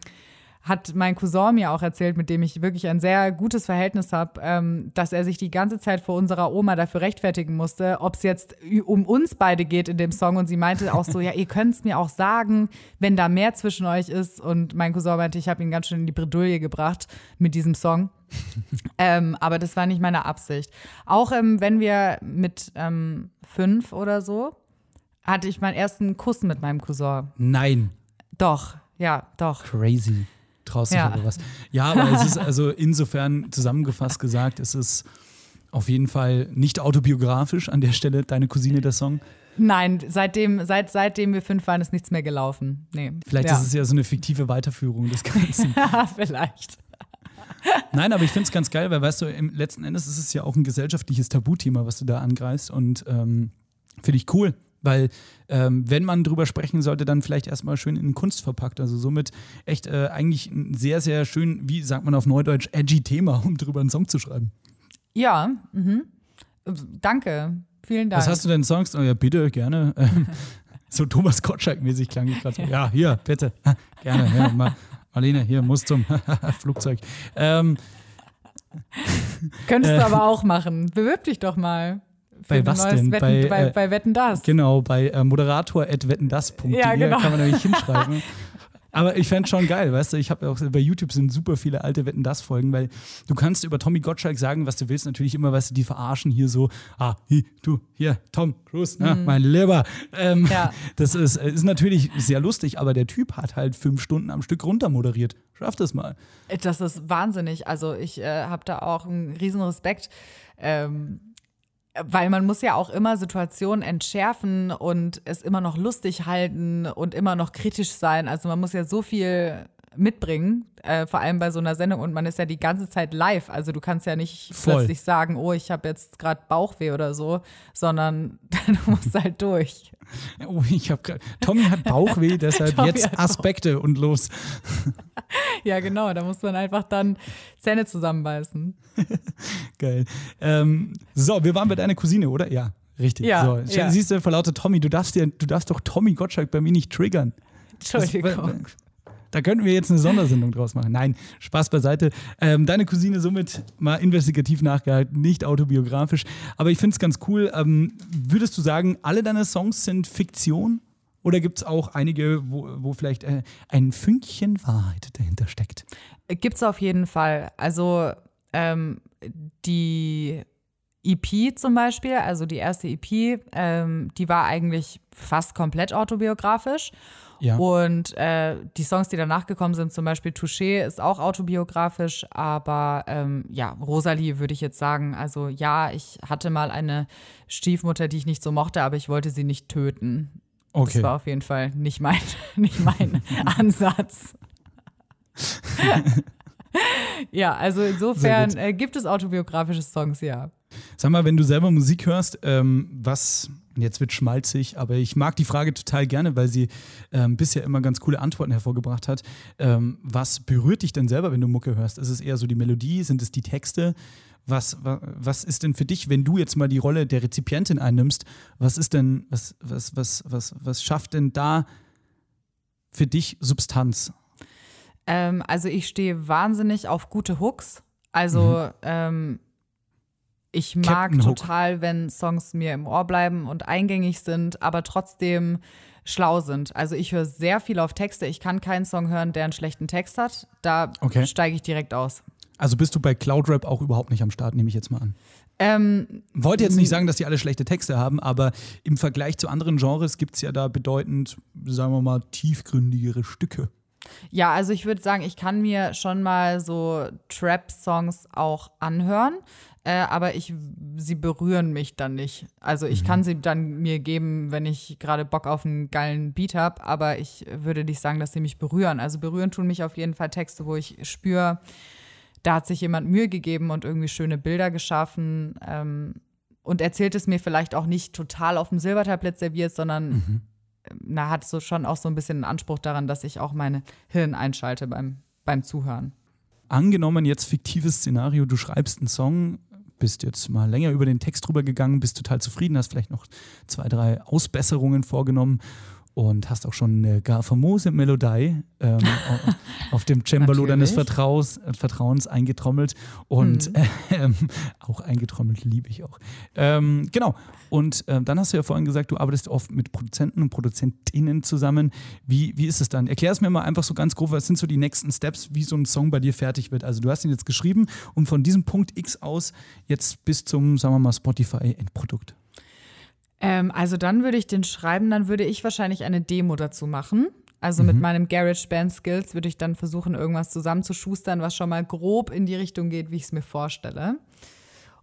hat mein Cousin mir auch erzählt, mit dem ich wirklich ein sehr gutes Verhältnis habe, ähm, dass er sich die ganze Zeit vor unserer Oma dafür rechtfertigen musste, ob es jetzt um uns beide geht in dem Song. Und sie meinte auch so, [laughs] ja, ihr könnt es mir auch sagen, wenn da mehr zwischen euch ist. Und mein Cousin meinte, ich habe ihn ganz schön in die Bredouille gebracht mit diesem Song. [laughs] ähm, aber das war nicht meine Absicht. Auch ähm, wenn wir mit ähm, fünf oder so, hatte ich meinen ersten Kuss mit meinem Cousin. Nein. Doch, ja, doch. Crazy. Traust dich Ja. aber was. Ja, aber es ist also insofern zusammengefasst gesagt, es ist auf jeden Fall nicht autobiografisch an der Stelle, deine Cousine der Song. Nein, seitdem, seit, seitdem wir fünf waren, ist nichts mehr gelaufen. Nee. Vielleicht ja. ist es ja so eine fiktive Weiterführung des Ganzen. [laughs] Vielleicht. Nein, aber ich finde es ganz geil, weil weißt du, im letzten Endes ist es ja auch ein gesellschaftliches Tabuthema, was du da angreifst. Und ähm, finde ich cool, weil ähm, wenn man drüber sprechen sollte, dann vielleicht erstmal schön in Kunst verpackt. Also somit echt äh, eigentlich ein sehr, sehr schön, wie sagt man auf Neudeutsch, edgy Thema, um drüber einen Song zu schreiben. Ja, mhm. danke. Vielen Dank. Was hast du denn Songs? Oh ja, bitte, gerne. [laughs] So Thomas Gottschalk-mäßig klang ich gerade so. Ja, hier, bitte. [laughs] Gerne. Ja, Ma Marlene, hier, muss zum [laughs] Flugzeug. Ähm, Könntest äh, du aber auch machen. Bewirb dich doch mal. Bei was denn? Wetten, Bei, bei, äh, bei Wetten das. Genau, bei äh, moderator.wettendas.de Ja, genau. kann man nämlich hinschreiben. [laughs] Aber ich fände schon geil, weißt du, ich habe auch bei YouTube sind super viele alte Wetten das Folgen, weil du kannst über Tommy Gottschalk sagen, was du willst, natürlich immer, weißt du, die verarschen hier so, ah, hi, du, hier, Tom Cruise, na, mein Lieber. Ähm, Mhm. Ja. Das ist, ist natürlich sehr lustig, aber der Typ hat halt fünf Stunden am Stück runtermoderiert. Schaff das mal. Das ist wahnsinnig. Also ich äh, habe da auch einen riesen Respekt. Ähm, weil man muss ja auch immer Situationen entschärfen und es immer noch lustig halten und immer noch kritisch sein. Also man muss ja so viel mitbringen, äh, vor allem bei so einer Sendung und man ist ja die ganze Zeit live. Also du kannst ja nicht Voll. plötzlich sagen, oh, ich habe jetzt gerade Bauchweh oder so, sondern [laughs] du musst halt durch. Oh, ich habe gerade, Tommy hat Bauchweh, [laughs] deshalb Tommy jetzt Bauch- Aspekte und los. [laughs] Ja, genau, da muss man einfach dann Zähne zusammenbeißen. Geil. Ähm, so, wir waren bei deiner Cousine, oder? Ja, richtig. Ja, so, ja. Siehst du, vor lauter Tommy, du darfst, dir, du darfst doch Tommy Gottschalk bei mir nicht triggern. Das- Entschuldigung. Da könnten wir jetzt eine Sondersendung draus machen. Nein, Spaß beiseite. Ähm, deine Cousine somit mal investigativ nachgehalten, nicht autobiografisch. Aber ich finde es ganz cool. Ähm, würdest du sagen, alle deine Songs sind Fiktion? Oder gibt es auch einige, wo, wo vielleicht äh, ein Fünkchen Wahrheit dahinter steckt? Gibt's auf jeden Fall. Also ähm, die EP zum Beispiel, also die erste EP, ähm, die war eigentlich fast komplett autobiografisch. Ja. Und äh, die Songs, die danach gekommen sind, zum Beispiel Touché, ist auch autobiografisch, aber ähm, ja, Rosalie würde ich jetzt sagen, also ja, ich hatte mal eine Stiefmutter, die ich nicht so mochte, aber ich wollte sie nicht töten. Okay. Das war auf jeden Fall nicht mein, [laughs] nicht mein [laughs] Ansatz. [laughs] ja, also insofern äh, gibt es autobiografische Songs, ja. Sag mal, wenn du selber Musik hörst, ähm, was, jetzt wird schmalzig, aber ich mag die Frage total gerne, weil sie ähm, bisher immer ganz coole Antworten hervorgebracht hat. Ähm, was berührt dich denn selber, wenn du Mucke hörst? Ist es eher so die Melodie? Sind es die Texte? Was, wa, was ist denn für dich, wenn du jetzt mal die Rolle der Rezipientin einnimmst, was ist denn, was, was, was, was, was schafft denn da für dich Substanz? Ähm, also ich stehe wahnsinnig auf gute Hooks. Also ähm, ich mag total, wenn Songs mir im Ohr bleiben und eingängig sind, aber trotzdem schlau sind. Also ich höre sehr viel auf Texte. Ich kann keinen Song hören, der einen schlechten Text hat. Da Okay. steige ich direkt aus. Also bist du bei Cloudrap auch überhaupt nicht am Start, nehme ich jetzt mal an. Ähm, Wollte jetzt nicht sagen, dass die alle schlechte Texte haben, aber im Vergleich zu anderen Genres gibt es ja da bedeutend, sagen wir mal, tiefgründigere Stücke. Ja, also ich würde sagen, ich kann mir schon mal so Trap-Songs auch anhören, äh, aber ich, sie berühren mich dann nicht. Also ich kann sie dann mir geben, wenn ich gerade Bock auf einen geilen Beat habe, aber ich würde nicht sagen, dass sie mich berühren. Also berühren tun mich auf jeden Fall Texte, wo ich spüre, da hat sich jemand Mühe gegeben und irgendwie schöne Bilder geschaffen ähm, und erzählt es mir vielleicht auch nicht total auf dem Silbertablett serviert, sondern na, hat so schon auch so ein bisschen einen Anspruch daran, dass ich auch meine Hirn einschalte beim, beim Zuhören. Angenommen jetzt fiktives Szenario, du schreibst einen Song, bist jetzt mal länger über den Text drüber gegangen, bist total zufrieden, hast vielleicht noch zwei, drei Ausbesserungen vorgenommen und hast auch schon eine gar famose Melodie ähm, au- [laughs] auf dem Cembalo deines. Vertraus, äh, Vertrauens eingetrommelt und [laughs] ähm, auch eingetrommelt liebe ich auch. Ähm, genau. Und ähm, dann hast du ja vorhin gesagt, du arbeitest oft mit Produzenten und Produzentinnen zusammen. Wie, wie ist es dann? Erklär es mir mal einfach so ganz grob, was sind so die nächsten Steps, wie so ein Song bei dir fertig wird? Also du hast ihn jetzt geschrieben und von diesem Punkt X aus jetzt bis zum, sagen wir mal, Spotify-Endprodukt. Ähm, also dann würde ich den schreiben, dann würde ich wahrscheinlich eine Demo dazu machen. Also mit meinem GarageBand-Skills würde ich dann versuchen, irgendwas zusammenzuschustern, was schon mal grob in die Richtung geht, wie ich es mir vorstelle.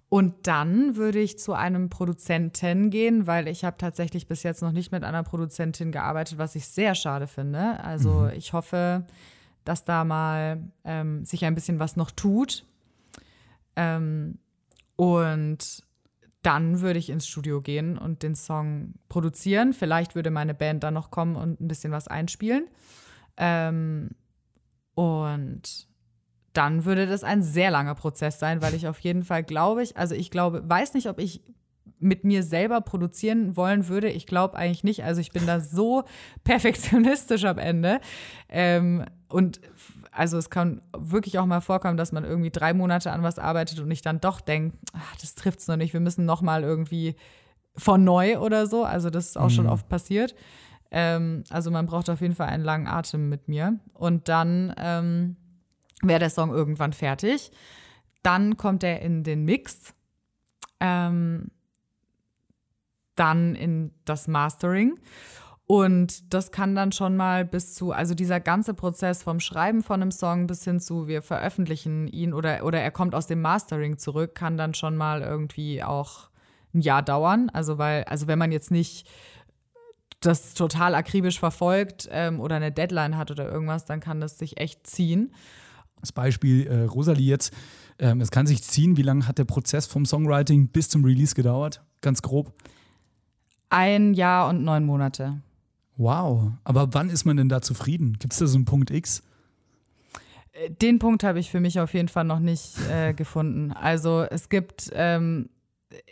Und dann würde ich zu einem Produzenten gehen, weil ich habe tatsächlich bis jetzt noch nicht mit einer Produzentin gearbeitet, was ich sehr schade finde. Also ich hoffe, dass da mal ähm, sich ein bisschen was noch tut. Ähm, und dann würde ich ins Studio gehen und den Song produzieren. Vielleicht würde meine Band dann noch kommen und ein bisschen was einspielen. Ähm, und dann würde das ein sehr langer Prozess sein, weil ich auf jeden Fall glaube ich, also ich glaube, weiß nicht, ob ich mit mir selber produzieren wollen würde. Ich glaube eigentlich nicht. Also ich bin da so [laughs] perfektionistisch am Ende. Ähm, und also es kann wirklich auch mal vorkommen, dass man irgendwie drei Monate an was arbeitet und ich dann doch denke, das trifft es noch nicht, wir müssen noch mal irgendwie von neu oder so. Also das ist auch schon oft passiert. Ähm, also man braucht auf jeden Fall einen langen Atem mit mir. Und dann ähm, wäre der Song irgendwann fertig. Dann kommt er in den Mix. Ähm, dann in das Mastering. Und das kann dann schon mal bis zu, also dieser ganze Prozess vom Schreiben von einem Song bis hin zu, wir veröffentlichen ihn oder, oder er kommt aus dem Mastering zurück, kann dann schon mal irgendwie auch ein Jahr dauern. Also weil, also wenn man jetzt nicht das total akribisch verfolgt ähm, oder eine Deadline hat oder irgendwas, dann kann das sich echt ziehen. Das Beispiel äh, Rosalie jetzt. Ähm, es kann sich ziehen. Wie lange hat der Prozess vom Songwriting bis zum Release gedauert? Ganz grob. Ein Jahr und neun Monate. Wow. Aber wann ist man denn da zufrieden? Gibt es da so einen Punkt X? Den Punkt habe ich für mich auf jeden Fall noch nicht äh, [laughs] gefunden. Also es gibt, ähm,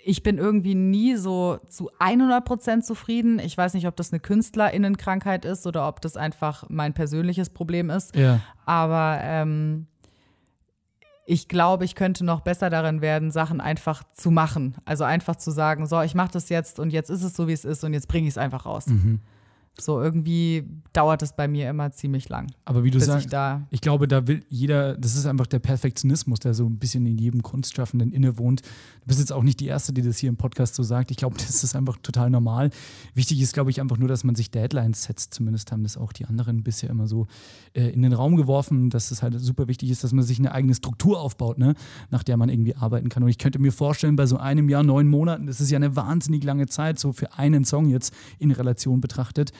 ich bin irgendwie nie so zu 100 Prozent zufrieden. Ich weiß nicht, ob das eine KünstlerInnenkrankheit ist oder ob das einfach mein persönliches Problem ist. Ja. Aber ähm, ich glaube, ich könnte noch besser darin werden, Sachen einfach zu machen. Also einfach zu sagen, so, ich mache das jetzt und jetzt ist es so, wie es ist und jetzt bringe ich es einfach raus. So irgendwie dauert es bei mir immer ziemlich lang. Aber wie du sagst, ich da ich glaube, da will jeder, das ist einfach der Perfektionismus, der so ein bisschen in jedem Kunstschaffenden innewohnt. Du bist jetzt auch nicht die Erste, die das hier im Podcast so sagt. Ich glaube, [laughs] das ist einfach total normal. Wichtig ist, glaube ich, einfach nur, dass man sich Deadlines setzt. Zumindest haben das auch die anderen bisher immer so äh, in den Raum geworfen, dass es halt super wichtig ist, dass man sich eine eigene Struktur aufbaut, ne? nach der man irgendwie arbeiten kann. Und ich könnte mir vorstellen, bei so einem Jahr, neun Monaten, das ist ja eine wahnsinnig lange Zeit, so für einen Song jetzt in Relation betrachtet.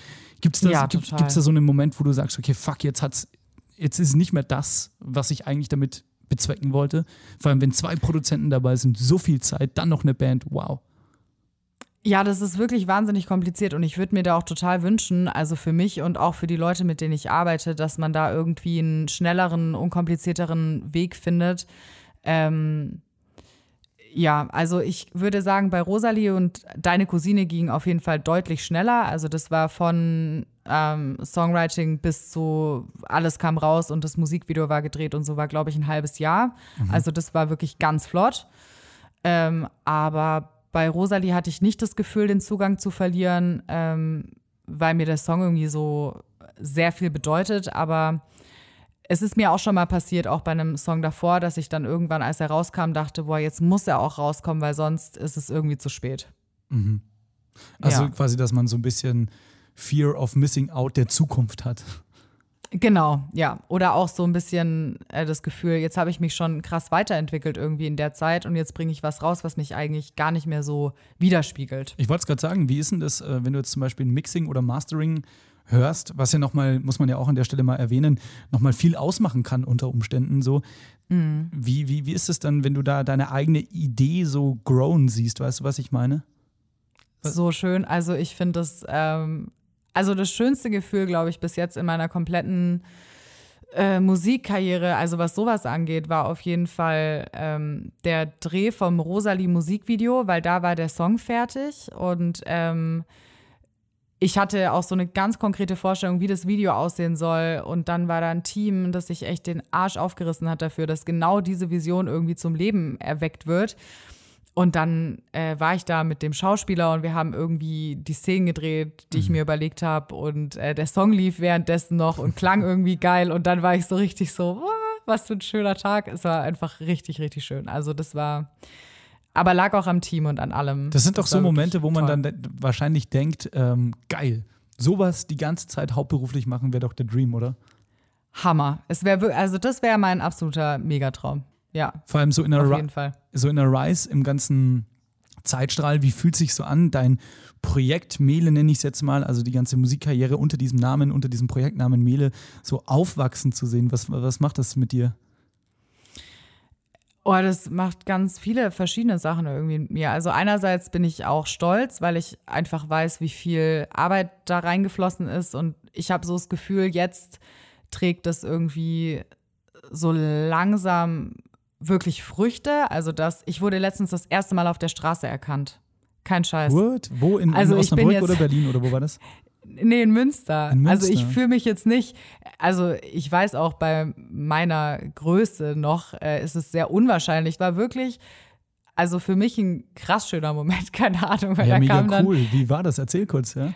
Gibt es da, Ja, gibt, da so einen Moment, wo du sagst, okay, fuck, jetzt hat's, jetzt ist es nicht mehr das, was ich eigentlich damit bezwecken wollte? Vor allem, wenn zwei Produzenten dabei sind, so viel Zeit, dann noch eine Band, wow. Ja, das ist wirklich wahnsinnig kompliziert und ich würde mir da auch total wünschen, also für mich und auch für die Leute, mit denen ich arbeite, dass man da irgendwie einen schnelleren, unkomplizierteren Weg findet. Ähm, ja, also ich würde sagen, bei Rosalie und deine Cousine ging auf jeden Fall deutlich schneller. Also das war von ähm, Songwriting bis zu alles kam raus und das Musikvideo war gedreht und so war, glaube ich, ein halbes Jahr. Also das war wirklich ganz flott. Ähm, aber bei Rosalie hatte ich nicht das Gefühl, den Zugang zu verlieren, ähm, weil mir der Song irgendwie so sehr viel bedeutet. Aber es ist mir auch schon mal passiert, auch bei einem Song davor, dass ich dann irgendwann, als er rauskam, dachte, boah, jetzt muss er auch rauskommen, weil sonst ist es irgendwie zu spät. Also Ja. quasi, dass man so ein bisschen Fear of Missing Out der Zukunft hat. Genau, ja. Oder auch so ein bisschen äh, das Gefühl, jetzt habe ich mich schon krass weiterentwickelt irgendwie in der Zeit und jetzt bringe ich was raus, was mich eigentlich gar nicht mehr so widerspiegelt. Ich wollte es gerade sagen, wie ist denn das, äh, wenn du jetzt zum Beispiel ein Mixing oder Mastering hörst, was ja nochmal, muss man ja auch an der Stelle mal erwähnen, nochmal viel ausmachen kann unter Umständen so. Wie, wie, wie ist es dann, wenn du da deine eigene Idee so grown siehst? Weißt du, was ich meine? So schön. Also ich finde das, ähm, also das schönste Gefühl, glaube ich, bis jetzt in meiner kompletten äh, Musikkarriere, also was sowas angeht, war auf jeden Fall ähm, der Dreh vom Rosalie Musikvideo, weil da war der Song fertig und ähm, ich hatte auch so eine ganz konkrete Vorstellung, wie das Video aussehen soll. Und dann war da ein Team, das sich echt den Arsch aufgerissen hat dafür, dass genau diese Vision irgendwie zum Leben erweckt wird. Und dann äh, war ich da mit dem Schauspieler und wir haben irgendwie die Szenen gedreht, die ich mir überlegt habe. Und äh, der Song lief währenddessen noch und klang irgendwie geil. Und dann war ich so richtig so, "Wow, was für ein schöner Tag. Es war einfach richtig, richtig schön. Also das war, aber lag auch am Team und an allem. Das sind doch so Momente, wo man toll. dann wahrscheinlich denkt, ähm, geil, sowas die ganze Zeit hauptberuflich machen, wäre doch der Dream, oder? Hammer. Es wäre also das wäre mein absoluter Megatraum. Ja, Vor allem so in der, auf Ri- jeden Fall. so in der Rise im ganzen Zeitstrahl, wie fühlt sich so an, dein Projekt Mele nenne ich es jetzt mal, also die ganze Musikkarriere unter diesem Namen, unter diesem Projektnamen Mele, so aufwachsen zu sehen. Was, was macht das mit dir? Oh, das macht ganz viele verschiedene Sachen irgendwie mit mir. Also einerseits bin ich auch stolz, weil ich einfach weiß, wie viel Arbeit da reingeflossen ist und ich habe so das Gefühl, jetzt trägt das irgendwie so langsam wirklich Früchte. Also das, ich wurde letztens das erste Mal auf der Straße erkannt. Kein Scheiß. What? Wo? In, Also in ich bin Osnabrück jetzt- oder Berlin oder wo war das? [laughs] Nee, in Münster. In Also ich Münster. fühle mich jetzt nicht, also ich weiß auch bei meiner Größe noch, äh, ist es sehr unwahrscheinlich. War wirklich, also für mich ein krass schöner Moment, [laughs] keine Ahnung, weil Ja, da mega kam dann, cool. Wie war das? Erzähl kurz, ja?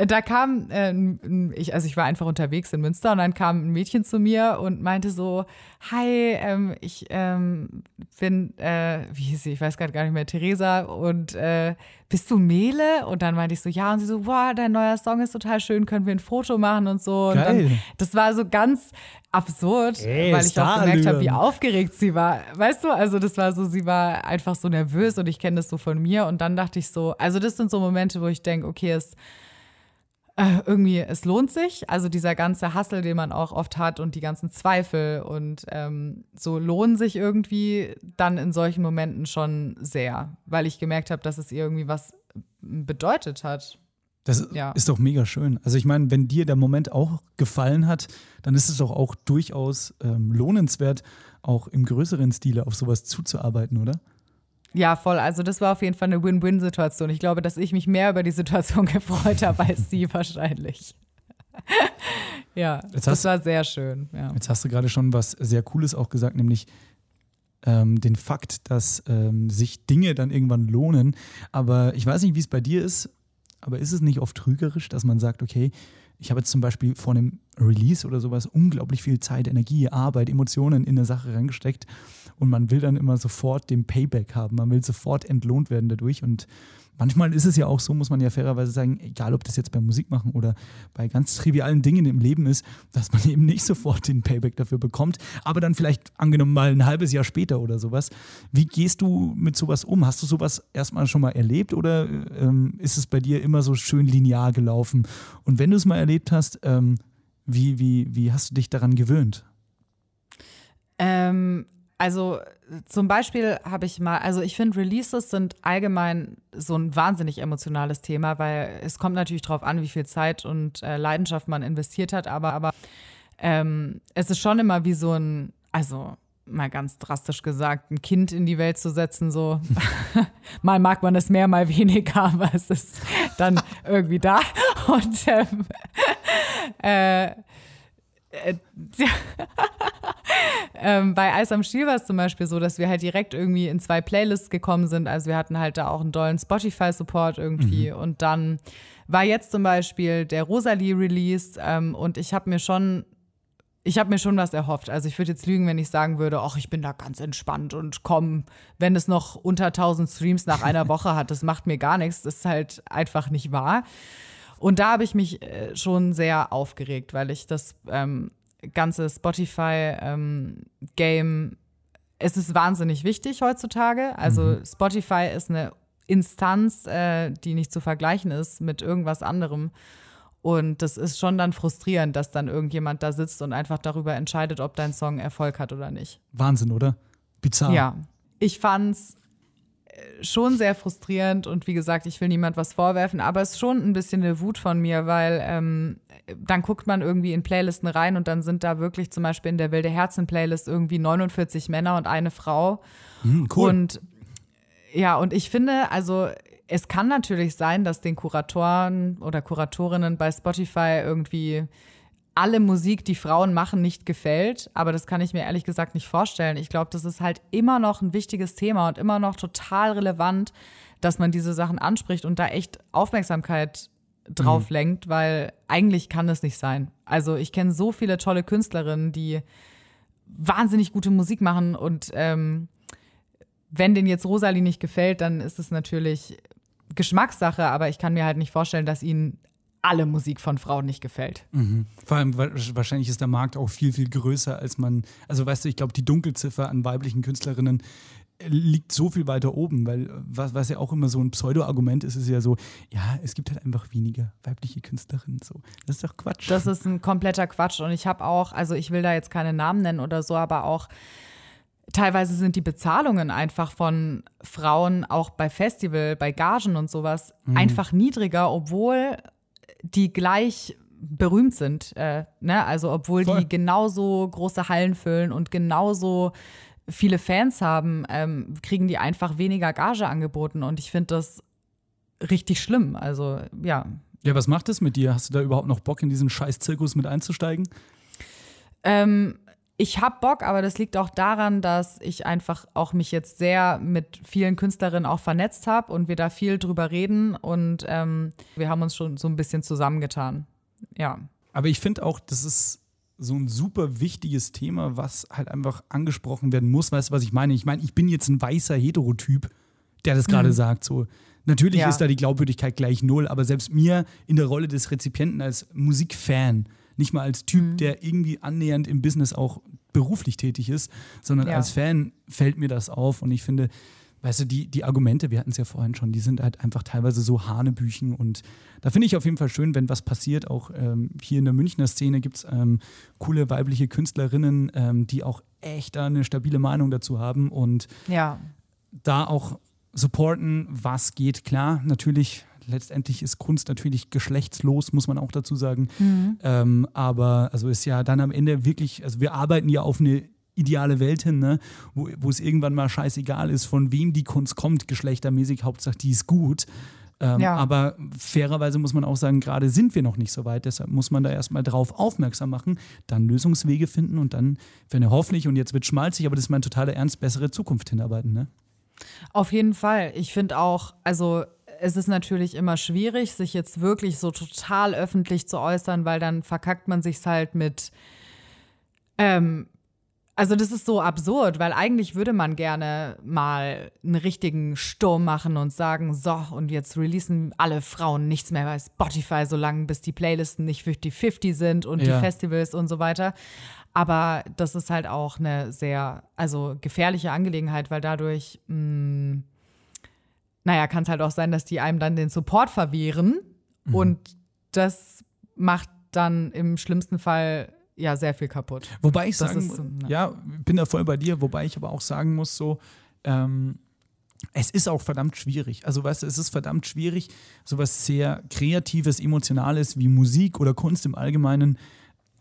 Äh, da kam, äh, ein- ich, also ich war einfach unterwegs in Münster und dann kam ein Mädchen zu mir und meinte so, hi, ähm, ich ähm, bin, äh, wie hieß sie, ich weiß gerade gar nicht mehr, Theresa und äh, bist du Mele? Und dann meinte ich so, ja und sie so, wow, dein neuer Song ist total schön, können wir ein Foto machen und so. Und dann, das war so ganz absurd, Ey, weil ich auch gemerkt habe, wie aufgeregt sie war. Weißt du, also das war so, sie war einfach so nervös und ich kenne das so von mir und dann dachte ich so, also das sind so Momente, wo ich denke, okay, es äh, irgendwie, es lohnt sich. Also dieser ganze Hassel, den man auch oft hat und die ganzen Zweifel und ähm, so lohnen sich irgendwie dann in solchen Momenten schon sehr, weil ich gemerkt habe, dass es irgendwie was bedeutet hat. Das Ja. ist doch mega schön. Also ich meine, wenn dir der Moment auch gefallen hat, dann ist es doch auch durchaus ähm, lohnenswert, auch im größeren Stile auf sowas zuzuarbeiten, oder? Ja, voll. Also das war auf jeden Fall eine Win-Win-Situation. Ich glaube, dass ich mich mehr über die Situation [laughs] gefreut habe als sie wahrscheinlich. [laughs] ja, Jetzt das hast- war sehr schön. Ja. Jetzt hast du gerade schon was sehr Cooles auch gesagt, nämlich ähm, den Fakt, dass ähm, sich Dinge dann irgendwann lohnen. Aber ich weiß nicht, wie es bei dir ist, aber ist es nicht oft trügerisch, dass man sagt, okay, ich habe jetzt zum Beispiel vor einem Release oder sowas unglaublich viel Zeit, Energie, Arbeit, Emotionen in eine Sache reingesteckt und man will dann immer sofort den Payback haben. Man will sofort entlohnt werden dadurch und manchmal ist es ja auch so, muss man ja fairerweise sagen, egal ob das jetzt beim Musikmachen oder bei ganz trivialen Dingen im Leben ist, dass man [laughs] eben nicht sofort den Payback dafür bekommt, aber dann vielleicht angenommen mal ein halbes Jahr später oder sowas. Wie gehst du mit sowas um? Hast du sowas erstmal schon mal erlebt oder ähm, ist es bei dir immer so schön linear gelaufen? Und wenn du es mal erlebt hast, ähm, wie, wie, wie hast du dich daran gewöhnt? Ähm, also zum Beispiel habe ich mal, also ich finde Releases sind allgemein so ein wahnsinnig emotionales Thema, weil es kommt natürlich darauf an, wie viel Zeit und äh, Leidenschaft man investiert hat, aber, aber ähm, es ist schon immer wie so ein, also mal ganz drastisch gesagt, ein Kind in die Welt zu setzen, so. [laughs] Mal mag man es mehr, mal weniger, [laughs] aber es ist dann irgendwie da. [laughs] Und ähm, äh, äh, [laughs] ähm, bei Eis am Stiel war es zum Beispiel so, dass wir halt direkt irgendwie in zwei Playlists gekommen sind. Also wir hatten halt da auch einen dollen Spotify-Support irgendwie. Und dann war jetzt zum Beispiel der Rosalie-Release ähm, und ich habe mir schon ich habe mir schon was erhofft. Also ich würde jetzt lügen, wenn ich sagen würde, ach, ich bin da ganz entspannt und komm, wenn es noch unter 1000 Streams nach einer [laughs] Woche hat, das macht mir gar nichts. Das ist halt einfach nicht wahr. Und da habe ich mich äh, schon sehr aufgeregt, weil ich das ähm, ganze Spotify-Game, es ist wahnsinnig wichtig heutzutage. Also Spotify ist eine Instanz, äh, die nicht zu vergleichen ist mit irgendwas anderem. Und das ist schon dann frustrierend, dass dann irgendjemand da sitzt und einfach darüber entscheidet, ob dein Song Erfolg hat oder nicht. Wahnsinn, oder? Bizarr. Ja, ich fand's schon sehr frustrierend und wie gesagt, ich will niemand was vorwerfen, aber es ist schon ein bisschen eine Wut von mir, weil ähm, dann guckt man irgendwie in Playlisten rein und dann sind da wirklich zum Beispiel in der Wilde Herzen Playlist irgendwie 49 Männer und eine Frau. Hm, cool. Und ja, und ich finde, also es kann natürlich sein, dass den Kuratoren oder Kuratorinnen bei Spotify irgendwie alle Musik, die Frauen machen, nicht gefällt. Aber das kann ich mir ehrlich gesagt nicht vorstellen. Ich glaube, das ist halt immer noch ein wichtiges Thema und immer noch total relevant, dass man diese Sachen anspricht und da echt Aufmerksamkeit drauf lenkt, weil eigentlich kann es nicht sein. Also ich kenne so viele tolle Künstlerinnen, die wahnsinnig gute Musik machen und ähm, wenn denen jetzt Rosalie nicht gefällt, dann ist es natürlich Geschmackssache, aber ich kann mir halt nicht vorstellen, dass ihnen alle Musik von Frauen nicht gefällt. Vor allem wa- wahrscheinlich ist der Markt auch viel, viel größer, als man. Also weißt du, ich glaube, die Dunkelziffer an weiblichen Künstlerinnen äh, liegt so viel weiter oben, weil was, was ja auch immer so ein Pseudo-Argument ist, ist ja so, ja, es gibt halt einfach weniger weibliche Künstlerinnen. So. Das ist doch Quatsch. Das ist ein kompletter Quatsch. Und ich habe auch, also ich will da jetzt keine Namen nennen oder so, aber auch teilweise sind die Bezahlungen einfach von Frauen auch bei Festival, bei Gagen und sowas einfach niedriger, obwohl die gleich berühmt sind. Äh, ne? Also obwohl Voll. die genauso große Hallen füllen und genauso viele Fans haben, ähm, kriegen die einfach weniger Gage angeboten. Und ich finde das richtig schlimm. Also ja, ja, was macht das mit dir? Hast du da überhaupt noch Bock, in diesen Scheiß-Zirkus mit einzusteigen? Ähm, ich habe Bock, aber das liegt auch daran, dass ich einfach auch mich jetzt sehr mit vielen Künstlerinnen auch vernetzt habe und wir da viel drüber reden und ähm, wir haben uns schon so ein bisschen zusammengetan. Ja. Aber ich finde auch, das ist so ein super wichtiges Thema, was halt einfach angesprochen werden muss. Weißt du, was ich meine? Ich meine, ich bin jetzt ein weißer Heterotyp, der das gerade sagt. So. Natürlich Mhm. Ja. ist da die Glaubwürdigkeit gleich null, aber selbst mir in der Rolle des Rezipienten als Musikfan, nicht mal als Mhm. Typ, der irgendwie annähernd im Business auch beruflich tätig ist, sondern Ja. als Fan fällt mir das auf und ich finde, weißt du, die, die Argumente, wir hatten es ja vorhin schon, die sind halt einfach teilweise so Hanebüchen und da finde ich auf jeden Fall schön, wenn was passiert. Auch ähm, hier in der Münchner Szene gibt es ähm, coole weibliche Künstlerinnen, ähm, die auch echt da eine stabile Meinung dazu haben und Ja. da auch supporten, was geht. Klar, natürlich, letztendlich ist Kunst natürlich geschlechtslos, muss man auch dazu sagen. Ähm, aber also ist ja dann am Ende wirklich, also wir arbeiten ja auf eine ideale Welt hin, ne? wo, wo es irgendwann mal scheißegal ist, von wem die Kunst kommt, geschlechtermäßig, Hauptsache die ist gut. Ähm, Ja. Aber fairerweise muss man auch sagen, gerade sind wir noch nicht so weit, deshalb muss man da erstmal drauf aufmerksam machen, dann Lösungswege finden und dann, wenn er hoffentlich, und jetzt wird schmalzig, aber das ist mein totaler Ernst, bessere Zukunft hinarbeiten. Ne? Auf jeden Fall. Ich finde auch, also es ist natürlich immer schwierig, sich jetzt wirklich so total öffentlich zu äußern, weil dann verkackt man sich's halt mit. Ähm, also das ist so absurd, weil eigentlich würde man gerne mal einen richtigen Sturm machen und sagen, so, und jetzt releasen alle Frauen nichts mehr bei Spotify, solange bis die Playlisten nicht 50-50 sind und Ja. die Festivals und so weiter. Aber das ist halt auch eine sehr, also gefährliche Angelegenheit, weil dadurch, mh, naja, kann es halt auch sein, dass die einem dann den Support verwehren und das macht dann im schlimmsten Fall ja sehr viel kaputt. Wobei ich Das sagen, ist, ne. ja, bin da voll bei dir, wobei ich aber auch sagen muss, so, ähm, es ist auch verdammt schwierig. Also, weißt du, es ist verdammt schwierig, sowas sehr Kreatives, Emotionales wie Musik oder Kunst im Allgemeinen,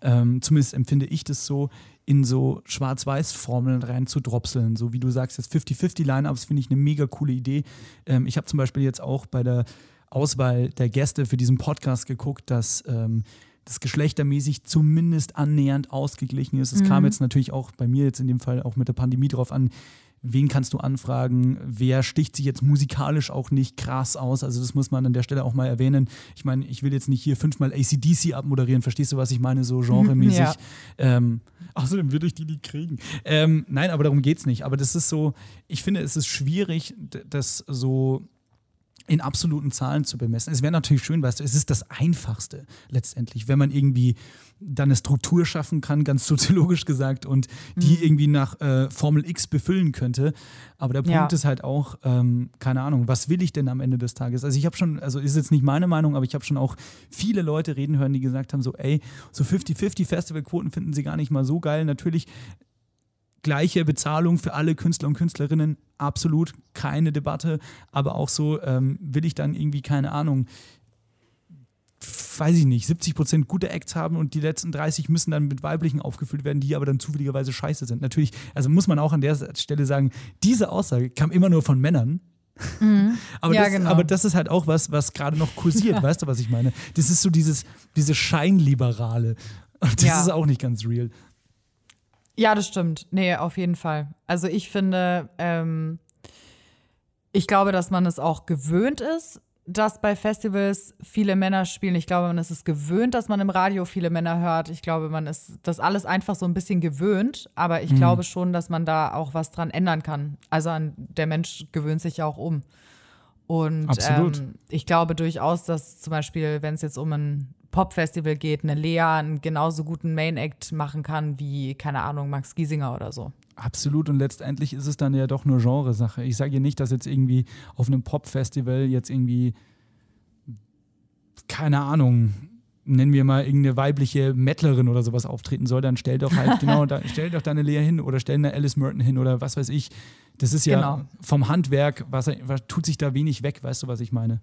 ähm, zumindest empfinde ich das so, in so Schwarz-Weiß-Formeln reinzudropseln. So wie du sagst, jetzt 50-50-Line-Ups finde ich eine mega coole Idee. Ähm, ich habe zum Beispiel jetzt auch bei der Auswahl der Gäste für diesen Podcast geguckt, dass ähm, das geschlechtermäßig zumindest annähernd ausgeglichen ist. Es kam jetzt natürlich auch bei mir jetzt in dem Fall auch mit der Pandemie drauf an, wen kannst du anfragen, wer sticht sich jetzt musikalisch auch nicht krass aus. Also das muss man an der Stelle auch mal erwähnen. Ich meine, ich will jetzt nicht hier fünfmal ACDC abmoderieren, verstehst du, was ich meine, so [laughs] genremäßig. Ja. Ähm, außerdem würde ich die nicht kriegen. Ähm, nein, aber darum geht es nicht. Aber das ist so, ich finde, es ist schwierig, das so in absoluten Zahlen zu bemessen. Es wäre natürlich schön, weißt du, es ist das Einfachste letztendlich, wenn man irgendwie dann eine Struktur schaffen kann, ganz soziologisch gesagt, und die irgendwie nach äh, Formel X befüllen könnte. Aber der Punkt Ja. ist halt auch, ähm, keine Ahnung, was will ich denn am Ende des Tages? Also ich habe schon, also ist jetzt nicht meine Meinung, aber ich habe schon auch viele Leute reden hören, die gesagt haben, so, ey, so 50-50 Festivalquoten finden sie gar nicht mal so geil. Natürlich gleiche Bezahlung für alle Künstler und Künstlerinnen, absolut keine Debatte. Aber auch so ähm, will ich dann irgendwie, keine Ahnung, weiß ich nicht, 70 Prozent gute Acts haben und die letzten 30 müssen dann mit weiblichen aufgefüllt werden, die aber dann zufälligerweise scheiße sind. Natürlich, also muss man auch an der Stelle sagen, diese Aussage kam immer nur von Männern. [laughs] Aber, Ja, das, genau. aber das ist halt auch was, was gerade noch kursiert, [laughs] weißt du, was ich meine? Das ist so dieses, diese Scheinliberale. Und das Ja. ist auch nicht ganz real. Ja, das stimmt. Nee, auf jeden Fall. Also ich finde, ähm, ich glaube, dass man es auch gewöhnt ist, dass bei Festivals viele Männer spielen. Ich glaube, man ist es gewöhnt, dass man im Radio viele Männer hört. Ich glaube, man ist das alles einfach so ein bisschen gewöhnt. Aber ich glaube schon, dass man da auch was dran ändern kann. Also an, der Mensch gewöhnt sich ja auch um. Und Absolut. Ähm, ich glaube durchaus, dass zum Beispiel, wenn es jetzt um ein Popfestival geht, eine Lea einen genauso guten Main-Act machen kann wie, keine Ahnung, Max Giesinger oder so. Absolut und letztendlich ist es dann ja doch nur Genresache. Ich sage ja nicht, dass jetzt irgendwie auf einem Pop-Festival jetzt irgendwie, keine Ahnung, nennen wir mal irgendeine weibliche Mettlerin oder sowas auftreten soll, dann stell doch halt, [laughs] genau, da, stell doch deine Lea hin oder stell eine Alice Merton hin oder was weiß ich. Das ist ja Genau. vom Handwerk, was, was tut sich da wenig weg, weißt du, was ich meine?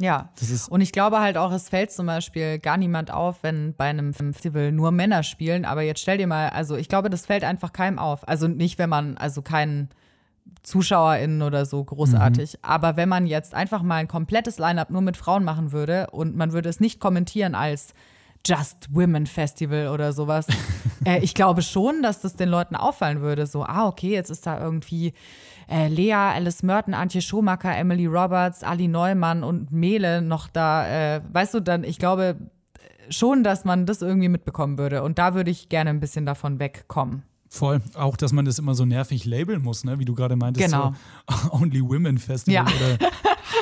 Ja. Das ist- Und ich glaube halt auch, es fällt zum Beispiel gar niemand auf, wenn bei einem Festival nur Männer spielen. Aber jetzt stell dir mal, also ich glaube, das fällt einfach keinem auf. Also nicht, wenn man, also keinen ZuschauerInnen oder so großartig. Aber wenn man jetzt einfach mal ein komplettes Line-Up nur mit Frauen machen würde und man würde es nicht kommentieren als Just Women Festival oder sowas. [laughs] äh, ich glaube schon, dass das den Leuten auffallen würde. So, ah, okay, jetzt ist da irgendwie äh, Lea, Alice Merton, Antje Schomacker, Emily Roberts, Ali Neumann und Mele noch da. Äh, weißt du, dann, ich glaube schon, dass man das irgendwie mitbekommen würde. Und da würde ich gerne ein bisschen davon wegkommen. Voll. Auch, dass man das immer so nervig labeln muss, ne? wie du gerade meintest. Genau. So [laughs] Only Women Festival Ja. oder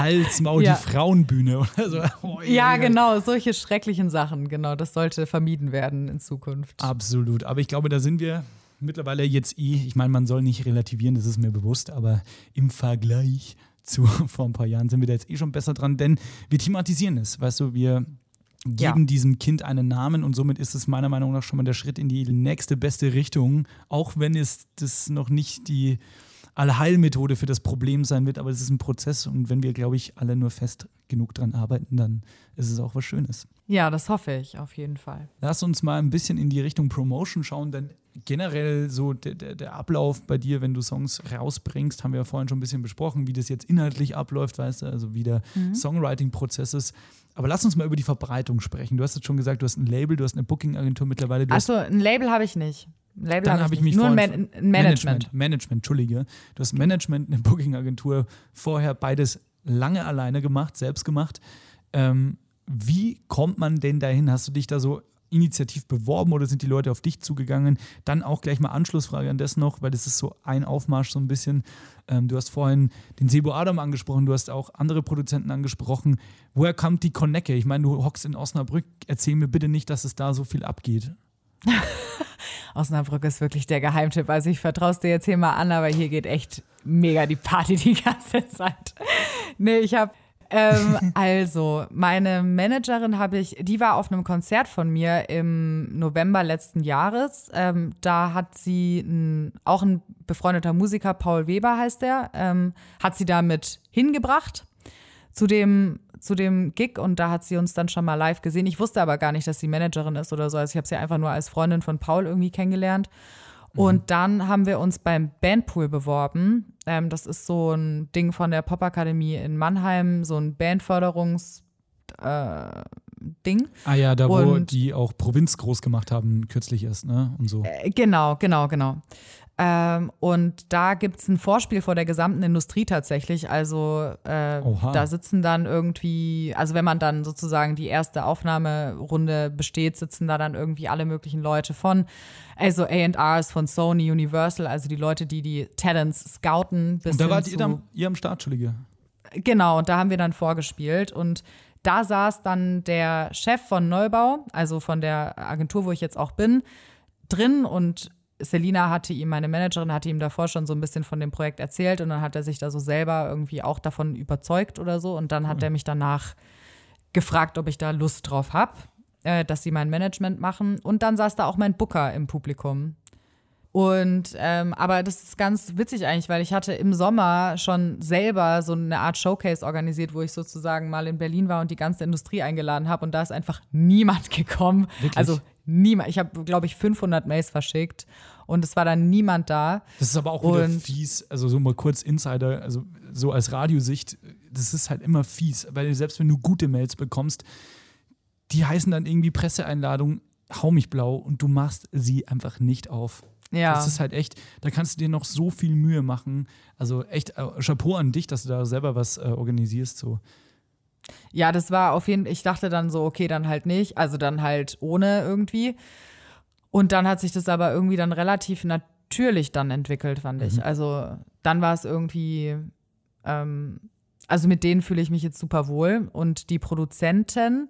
Hals, Maul, Ja. die Frauenbühne oder so. [laughs] Oh, Ja, je. genau, solche schrecklichen Sachen, genau, das sollte vermieden werden in Zukunft. Absolut. Aber ich glaube, da sind wir mittlerweile jetzt eh, ich meine, man soll nicht relativieren, das ist mir bewusst, aber im Vergleich zu [laughs] vor ein paar Jahren sind wir da jetzt eh schon besser dran, denn wir thematisieren es. Weißt du, wir geben Ja. diesem Kind einen Namen und somit ist es meiner Meinung nach schon mal der Schritt in die nächste beste Richtung, auch wenn es das noch nicht die Allheilmethode für das Problem sein wird, aber es ist ein Prozess und wenn wir, glaube ich, alle nur fest genug dran arbeiten, dann ist es auch was Schönes. Ja, das hoffe ich auf jeden Fall. Lass uns mal ein bisschen in die Richtung Promotion schauen, denn generell so der, der, der Ablauf bei dir, wenn du Songs rausbringst, haben wir ja vorhin schon ein bisschen besprochen, wie das jetzt inhaltlich abläuft, weißt du, also wie der Songwriting-Prozess ist. Aber lass uns mal über die Verbreitung sprechen. Du hast jetzt schon gesagt, du hast ein Label, du hast eine Booking-Agentur mittlerweile. Achso, ein Label habe ich nicht. Label dann habe ich, ich mich. Nur ein, Man Management. Management, Entschuldige. Du hast Management, eine Booking-Agentur, vorher beides lange alleine gemacht, selbst gemacht. Ähm, wie kommt man denn dahin? Hast du dich da so initiativ beworben oder sind die Leute auf dich zugegangen? Dann auch gleich mal Anschlussfrage an das noch, weil das ist so ein Aufmarsch so ein bisschen. Ähm, du hast vorhin den Sebo Adam angesprochen, du hast auch andere Produzenten angesprochen. Woher kommt die Connecke? Ich meine, du hockst in Osnabrück. Erzähl mir bitte nicht, dass es da so viel abgeht. [laughs] Osnabrück ist wirklich der Geheimtipp. Also ich vertraue es dir jetzt hier mal an, aber hier geht echt mega die Party die ganze Zeit. Nee, ich habe ähm, [laughs] also, meine Managerin habe ich, die war auf einem Konzert von mir im November letzten Jahres. Ähm, da hat sie ein, auch ein befreundeter Musiker, Paul Weber heißt der, ähm, hat sie damit hingebracht zu dem, zu dem Gig und da hat sie uns dann schon mal live gesehen. Ich wusste aber gar nicht, dass sie Managerin ist oder so. Also ich habe sie einfach nur als Freundin von Paul irgendwie kennengelernt. Und dann haben wir uns beim Bandpool beworben. Ähm, das ist so ein Ding von der Popakademie in Mannheim, so ein Bandförderungs äh, Ding. Ah ja, da wo Und- die auch Provinz groß gemacht haben, kürzlich erst, ne? Und so. Äh, Genau, genau, genau. Ähm, und da gibt es ein Vorspiel vor der gesamten Industrie tatsächlich. Also äh, da sitzen dann irgendwie, also wenn man dann sozusagen die erste Aufnahmerunde besteht, sitzen da dann irgendwie alle möglichen Leute von, also A&Rs von Sony, Universal, also die Leute, die die Talents scouten. Bis Und da wart ihr, dann, ihr am Start, Entschuldige. Genau, und da haben wir dann vorgespielt und da saß dann der Chef von Neubau, also von der Agentur, wo ich jetzt auch bin, drin und Selina hatte ihm, meine Managerin, hatte ihm davor schon so ein bisschen von dem Projekt erzählt und dann hat er sich da so selber irgendwie auch davon überzeugt oder so und dann hat er mich danach gefragt, ob ich da Lust drauf habe, äh, dass sie mein Management machen und dann saß da auch mein Booker im Publikum. Und ähm, aber das ist ganz witzig eigentlich, weil ich hatte im Sommer schon selber so eine Art Showcase organisiert, wo ich sozusagen mal in Berlin war und die ganze Industrie eingeladen habe und da ist einfach niemand [laughs] gekommen. Wirklich? Also niemand. Ich habe, glaube ich, 500 Mails verschickt und es war dann niemand da. Das ist aber auch wieder Und- fies, also so mal kurz Insider, also so als Radiosicht, das ist halt immer fies, weil selbst wenn du gute Mails bekommst, die heißen dann irgendwie Presseeinladung, hau mich blau und du machst sie einfach nicht auf. Ja. Das ist halt echt, da kannst du dir noch so viel Mühe machen. Also echt äh, Chapeau an dich, dass du da selber was äh, organisierst. So. Ja, das war auf jeden Fall, ich dachte dann so, okay, dann halt nicht, also dann halt ohne irgendwie. Und dann hat sich das aber irgendwie dann relativ natürlich dann entwickelt, fand ich. Also dann war es irgendwie, ähm, also mit denen fühle ich mich jetzt super wohl. Und die Produzenten,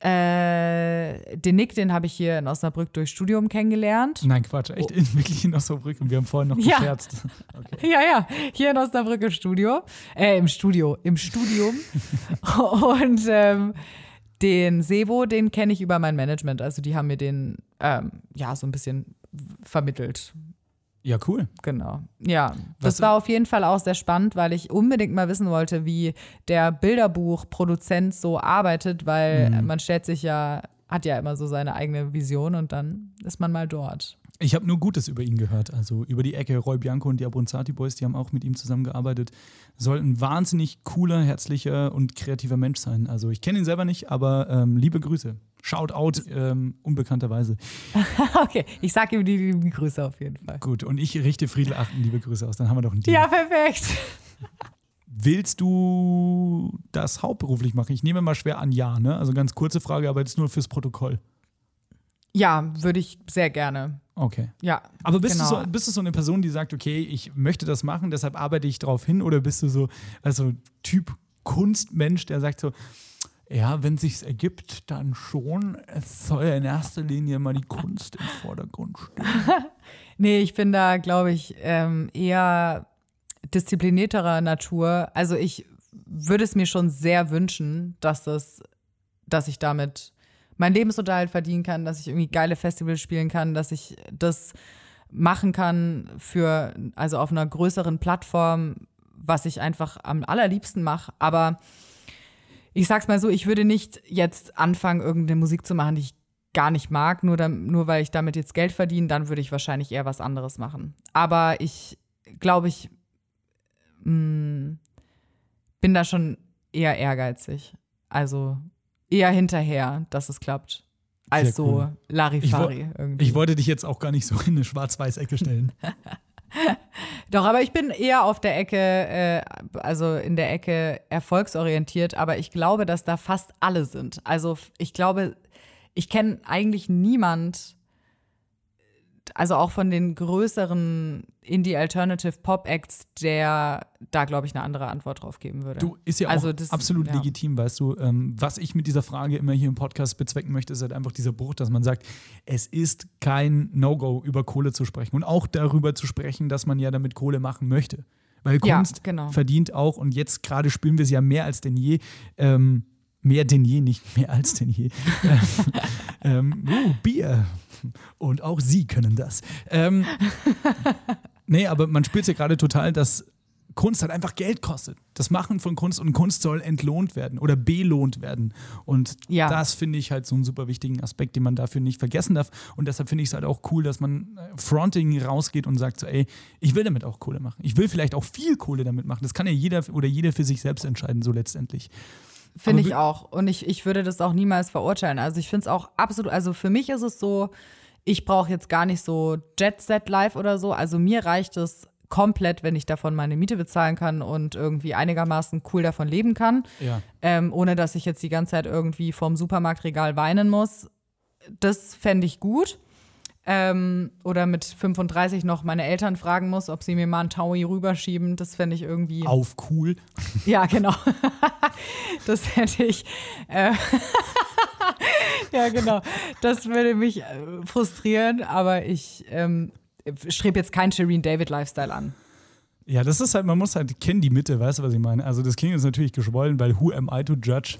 äh, den Nick, den habe ich hier in Osnabrück durch Studium kennengelernt. Nein, Quatsch, echt in, wirklich in Osnabrück. Und wir haben vorhin noch. Ja. gescherzt. [laughs] Okay. Ja, ja, hier in Osnabrück im Studio. Äh, im Studio, im Studium. [laughs] Und ähm, den Sebo, den kenne ich über mein Management. Also die haben mir den, ähm, ja, so ein bisschen vermittelt. Ja, cool. Genau. Ja, das Was- war auf jeden Fall auch sehr spannend, weil ich unbedingt mal wissen wollte, wie der Bilderbuchproduzent so arbeitet, weil Mhm. man stellt sich ja, hat ja immer so seine eigene Vision und dann ist man mal dort. Ich habe nur Gutes über ihn gehört. Also über die Ecke Roy Bianco und die Abronzati Boys, die haben auch mit ihm zusammengearbeitet. Soll ein wahnsinnig cooler, herzlicher und kreativer Mensch sein. Also ich kenne ihn selber nicht, aber ähm, liebe Grüße. Shout out, ähm, unbekannterweise. [laughs] Okay, ich sage ihm die lieben Grüße auf jeden Fall. Gut, und ich richte Friedel Achten liebe Grüße aus. Dann haben wir doch einen Deal. Ja, perfekt. Willst du das hauptberuflich machen? Ich nehme mal schwer an, ja. Ne? Also ganz kurze Frage, aber jetzt nur fürs Protokoll. Ja, würde ich sehr gerne. Okay. Ja. Aber bist, genau. du so, bist du so eine Person, die sagt, okay, ich möchte das machen, deshalb arbeite ich darauf hin? Oder bist du so, also Typ Kunstmensch, der sagt so, ja, wenn sich's ergibt, dann schon. Es soll ja in erster Linie mal die Kunst im Vordergrund stehen. [laughs] Nee, ich bin da, glaube ich, ähm, eher disziplinierterer Natur. Also ich würde es mir schon sehr wünschen, dass das, dass ich damit meinen Lebensunterhalt verdienen kann, dass ich irgendwie geile Festivals spielen kann, dass ich das machen kann für, also auf einer größeren Plattform, was ich einfach am allerliebsten mache. Aber ich sag's mal so, ich würde nicht jetzt anfangen, irgendeine Musik zu machen, die ich gar nicht mag, nur, dam- nur weil ich damit jetzt Geld verdiene, dann würde ich wahrscheinlich eher was anderes machen. Aber ich glaube, ich mh, bin da schon eher ehrgeizig. Also eher hinterher, dass es klappt, als Sehr so cool. Larifari irgendwie. Ich wollte dich jetzt auch gar nicht so in eine Schwarz-Weiß-Ecke stellen. [laughs] Doch, aber ich bin eher auf der Ecke, äh, also in der Ecke erfolgsorientiert, aber ich glaube, dass da fast alle sind. Also ich glaube, ich kenne eigentlich niemand, also auch von den größeren Indie-Alternative-Pop-Acts, der da, glaube ich, eine andere Antwort drauf geben würde. Du, ist ja auch Also das- absolut ja. legitim, weißt du. Ähm, was ich mit dieser Frage immer hier im Podcast bezwecken möchte, ist halt einfach dieser Bruch, dass man sagt, es ist kein No-Go, über Kohle zu sprechen und auch darüber zu sprechen, dass man ja damit Kohle machen möchte. Weil Ja, Kunst genau. verdient auch, und jetzt gerade spüren wir es ja mehr als denn je, ähm, mehr denn je, nicht mehr als denn je. [laughs] ähm, uh, Bier. Und auch Sie können das. Ähm, nee, aber man spürt ja gerade total, dass Kunst halt einfach Geld kostet. Das Machen von Kunst und Kunst soll entlohnt werden oder belohnt werden. Und Ja. das finde ich halt so einen super wichtigen Aspekt, den man dafür nicht vergessen darf. Und deshalb finde ich es halt auch cool, dass man äh, Fronting rausgeht und sagt so, ey, ich will damit auch Kohle machen. Ich will vielleicht auch viel Kohle damit machen. Das kann ja jeder oder jede für sich selbst entscheiden, so letztendlich. Finde ich auch. Und ich, ich würde das auch niemals verurteilen. Also ich finde es auch absolut, also für mich ist es so, ich brauche jetzt gar nicht so Jet Set Live oder so. Also mir reicht es komplett, wenn ich davon meine Miete bezahlen kann und irgendwie einigermaßen cool davon leben kann, Ja. ähm, ohne dass ich jetzt die ganze Zeit irgendwie vorm Supermarktregal weinen muss. Das fände ich gut. Ähm, oder mit 35 noch meine Eltern fragen muss, ob sie mir mal einen Taui rüberschieben. Das fände ich irgendwie. Auf cool. [laughs] Ja, genau. [laughs] das hätte ich. Äh, [laughs] ja, genau. Das würde mich äh, frustrieren, aber ich ähm, strebe jetzt keinen Shireen David Lifestyle an. Ja, das ist halt, man muss halt kennen die Mitte, weißt du, was ich meine? Also das klingt jetzt natürlich geschwollen, weil who am I to judge?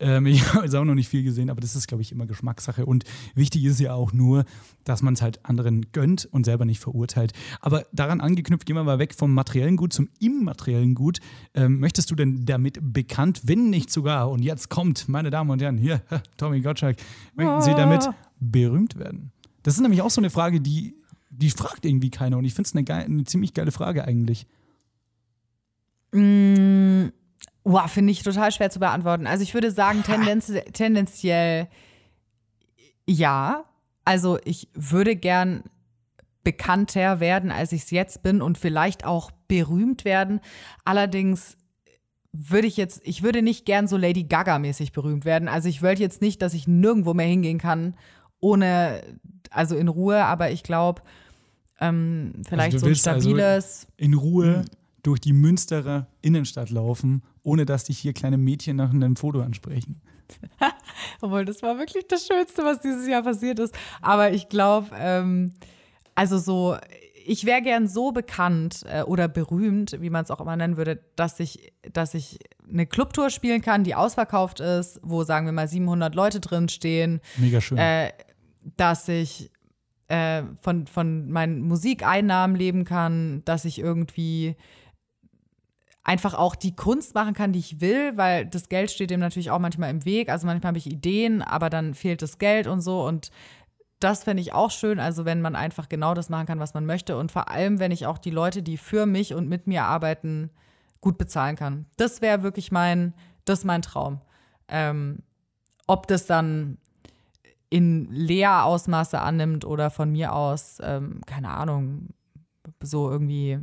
Ähm, [laughs] ich habe jetzt auch noch nicht viel gesehen, aber das ist, glaube ich, immer Geschmackssache. Und wichtig ist ja auch nur, dass man es halt anderen gönnt und selber nicht verurteilt. Aber daran angeknüpft, gehen wir mal weg vom materiellen Gut zum immateriellen Gut. Ähm, möchtest du denn damit bekannt, wenn nicht sogar, und jetzt kommt, meine Damen und Herren, hier, [laughs] Tommy Gottschalk, möchten Sie damit berühmt werden? Das ist nämlich auch so eine Frage, die, die fragt irgendwie keiner. Und ich finde es eine, eine ziemlich geile Frage eigentlich. Mm, Wow, finde ich total schwer zu beantworten. Also ich würde sagen, tendenz tendenziell ja. Also ich würde gern bekannter werden, als ich es jetzt bin und vielleicht auch berühmt werden. Allerdings würde ich jetzt, ich würde nicht gern so Lady Gaga-mäßig berühmt werden. Also ich wollte jetzt nicht, dass ich nirgendwo mehr hingehen kann, ohne, also in Ruhe, aber ich glaube, ähm, vielleicht du so ein also- stabiles. in Ruhe durch die Münsterer Innenstadt laufen, ohne dass dich hier kleine Mädchen nach einem Foto ansprechen. [laughs] Obwohl, das war wirklich das Schönste, was dieses Jahr passiert ist. Aber ich glaube, ähm, also so, ich wäre gern so bekannt äh, oder berühmt, wie man es auch immer nennen würde, dass ich, dass ich eine Clubtour spielen kann, die ausverkauft ist, wo, sagen wir mal, 700 Leute drin stehen, Mega schön. äh, dass ich äh, von, von meinen Musikeinnahmen leben kann, dass ich irgendwie einfach auch die Kunst machen kann, die ich will, weil das Geld steht dem natürlich auch manchmal im Weg. Also manchmal habe ich Ideen, aber dann fehlt das Geld und so. Und das fände ich auch schön, also wenn man einfach genau das machen kann, was man möchte. Und vor allem, wenn ich auch die Leute, die für mich und mit mir arbeiten, gut bezahlen kann. Das wäre wirklich mein, das mein Traum. Ähm, ob das dann in Lehrausmaße annimmt oder von mir aus, ähm, keine Ahnung, so irgendwie,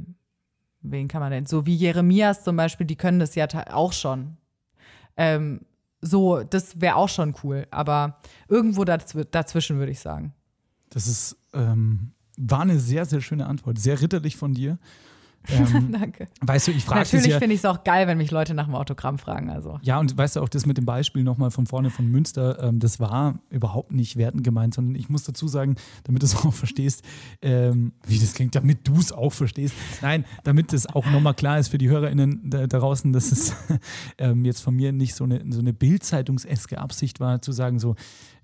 wen kann man denn? So wie Jeremias zum Beispiel, die können das ja auch schon. Ähm, so, das wäre auch schon cool, aber irgendwo dazw dazwischen würde ich sagen. Das ist, ähm, war eine sehr, sehr schöne Antwort. Sehr ritterlich von dir. Ähm, [laughs] Danke. weißt du, ich frage Natürlich ja, finde ich es auch geil, wenn mich Leute nach dem Autogramm fragen. Also. Ja, und weißt du auch das mit dem Beispiel nochmal von vorne von Münster, ähm, das war überhaupt nicht wertend gemeint, sondern ich muss dazu sagen, damit du es [laughs] auch verstehst, ähm, wie das klingt, damit du es auch verstehst. Nein, damit es auch nochmal klar ist für die HörerInnen da, da draußen, dass es [laughs] ähm, jetzt von mir nicht so eine, so eine Bildzeitungs-eske Absicht war, zu sagen, so,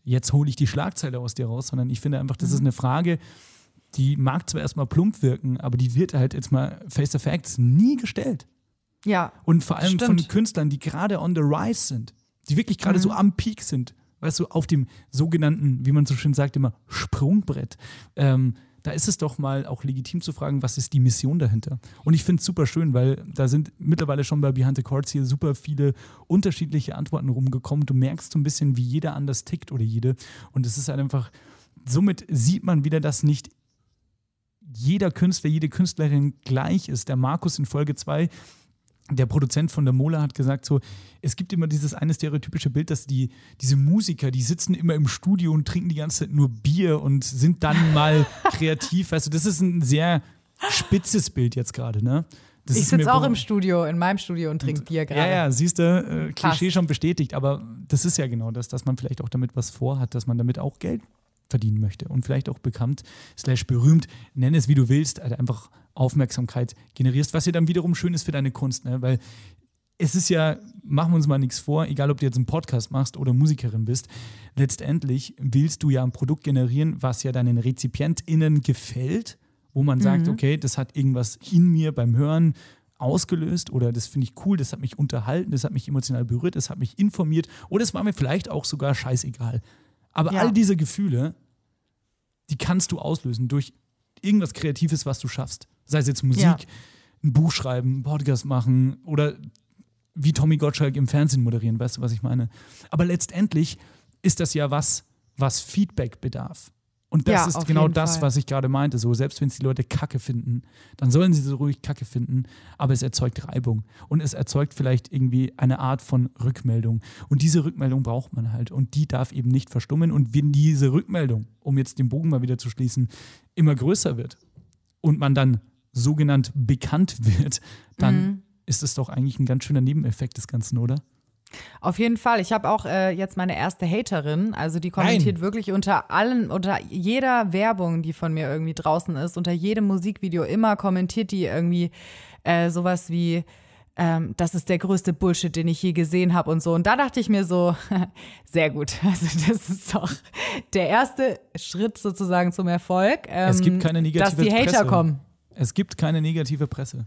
jetzt hole ich die Schlagzeile aus dir raus, sondern ich finde einfach, das ist eine Frage, die mag zwar erstmal plump wirken, aber die wird halt jetzt mal face to facts nie gestellt. Ja. Und vor allem Stimmt. von Künstlern, die gerade on the rise sind, die wirklich gerade Mhm. so am Peak sind, weißt du, auf dem sogenannten, wie man so schön sagt, immer Sprungbrett. Ähm, da ist es doch mal auch legitim zu fragen, was ist die Mission dahinter? Und ich finde es super schön, weil da sind mittlerweile schon bei Behind the Chords hier super viele unterschiedliche Antworten rumgekommen. Du merkst so ein bisschen, wie jeder anders tickt oder jede. Und es ist halt einfach, somit sieht man wieder, dass nicht jeder Künstler, jede Künstlerin gleich ist. Der Markus in Folge 2 der Produzent von der Mola hat gesagt, so, es gibt immer dieses eine stereotypische Bild, dass die, diese Musiker, die sitzen immer im Studio und trinken die ganze Zeit nur Bier und sind dann [laughs] mal kreativ. Weißt du, das ist ein sehr spitzes Bild jetzt gerade, ne? Das Ich sitze auch im Studio, in meinem Studio und trinke Bier gerade. ja, ja, siehst du, äh. Klischee schon bestätigt, aber das ist ja genau das, dass man vielleicht auch damit was vorhat, dass man damit auch Geld verdienen möchte und vielleicht auch bekannt, slash berühmt, nenn es wie du willst, halt einfach Aufmerksamkeit generierst, was ja dann wiederum schön ist für deine Kunst, ne? weil es ist ja, machen wir uns mal nichts vor, egal ob du jetzt einen Podcast machst oder Musikerin bist, letztendlich willst du ja ein Produkt generieren, was ja deinen RezipientInnen gefällt, wo man sagt, okay, das hat irgendwas in mir beim Hören ausgelöst oder das finde ich cool, das hat mich unterhalten, das hat mich emotional berührt, das hat mich informiert oder es war mir vielleicht auch sogar scheißegal. Aber Ja. all diese Gefühle, die kannst du auslösen durch irgendwas Kreatives, was du schaffst. Sei es jetzt Musik, Ja. ein Buch schreiben, einen Podcast machen oder wie Tommy Gottschalk im Fernsehen moderieren, weißt du, was ich meine? Aber letztendlich ist das ja was, was Feedback bedarf. Und das Ja, ist genau das, Fall. was ich gerade meinte. So, selbst wenn es die Leute Kacke finden, dann sollen sie so ruhig Kacke finden, aber es erzeugt Reibung. Und es erzeugt vielleicht irgendwie eine Art von Rückmeldung. Und diese Rückmeldung braucht man halt. Und die darf eben nicht verstummen. Und wenn diese Rückmeldung, um jetzt den Bogen mal wieder zu schließen, immer größer wird und man dann sogenannt bekannt wird, dann Mhm. ist es doch eigentlich ein ganz schöner Nebeneffekt des Ganzen, oder? Auf jeden Fall. Ich habe auch äh, jetzt meine erste Haterin. Also die kommentiert Nein. wirklich unter allen, unter jeder Werbung, die von mir irgendwie draußen ist, unter jedem Musikvideo immer kommentiert die irgendwie äh, sowas wie, ähm, das ist der größte Bullshit, den ich je gesehen habe und so. Und da dachte ich mir so, [laughs] sehr gut. [laughs] Also das ist doch der erste Schritt sozusagen zum Erfolg. Ähm, Es gibt keine negative Dass die Hater Presse. kommen. Es gibt keine negative Presse.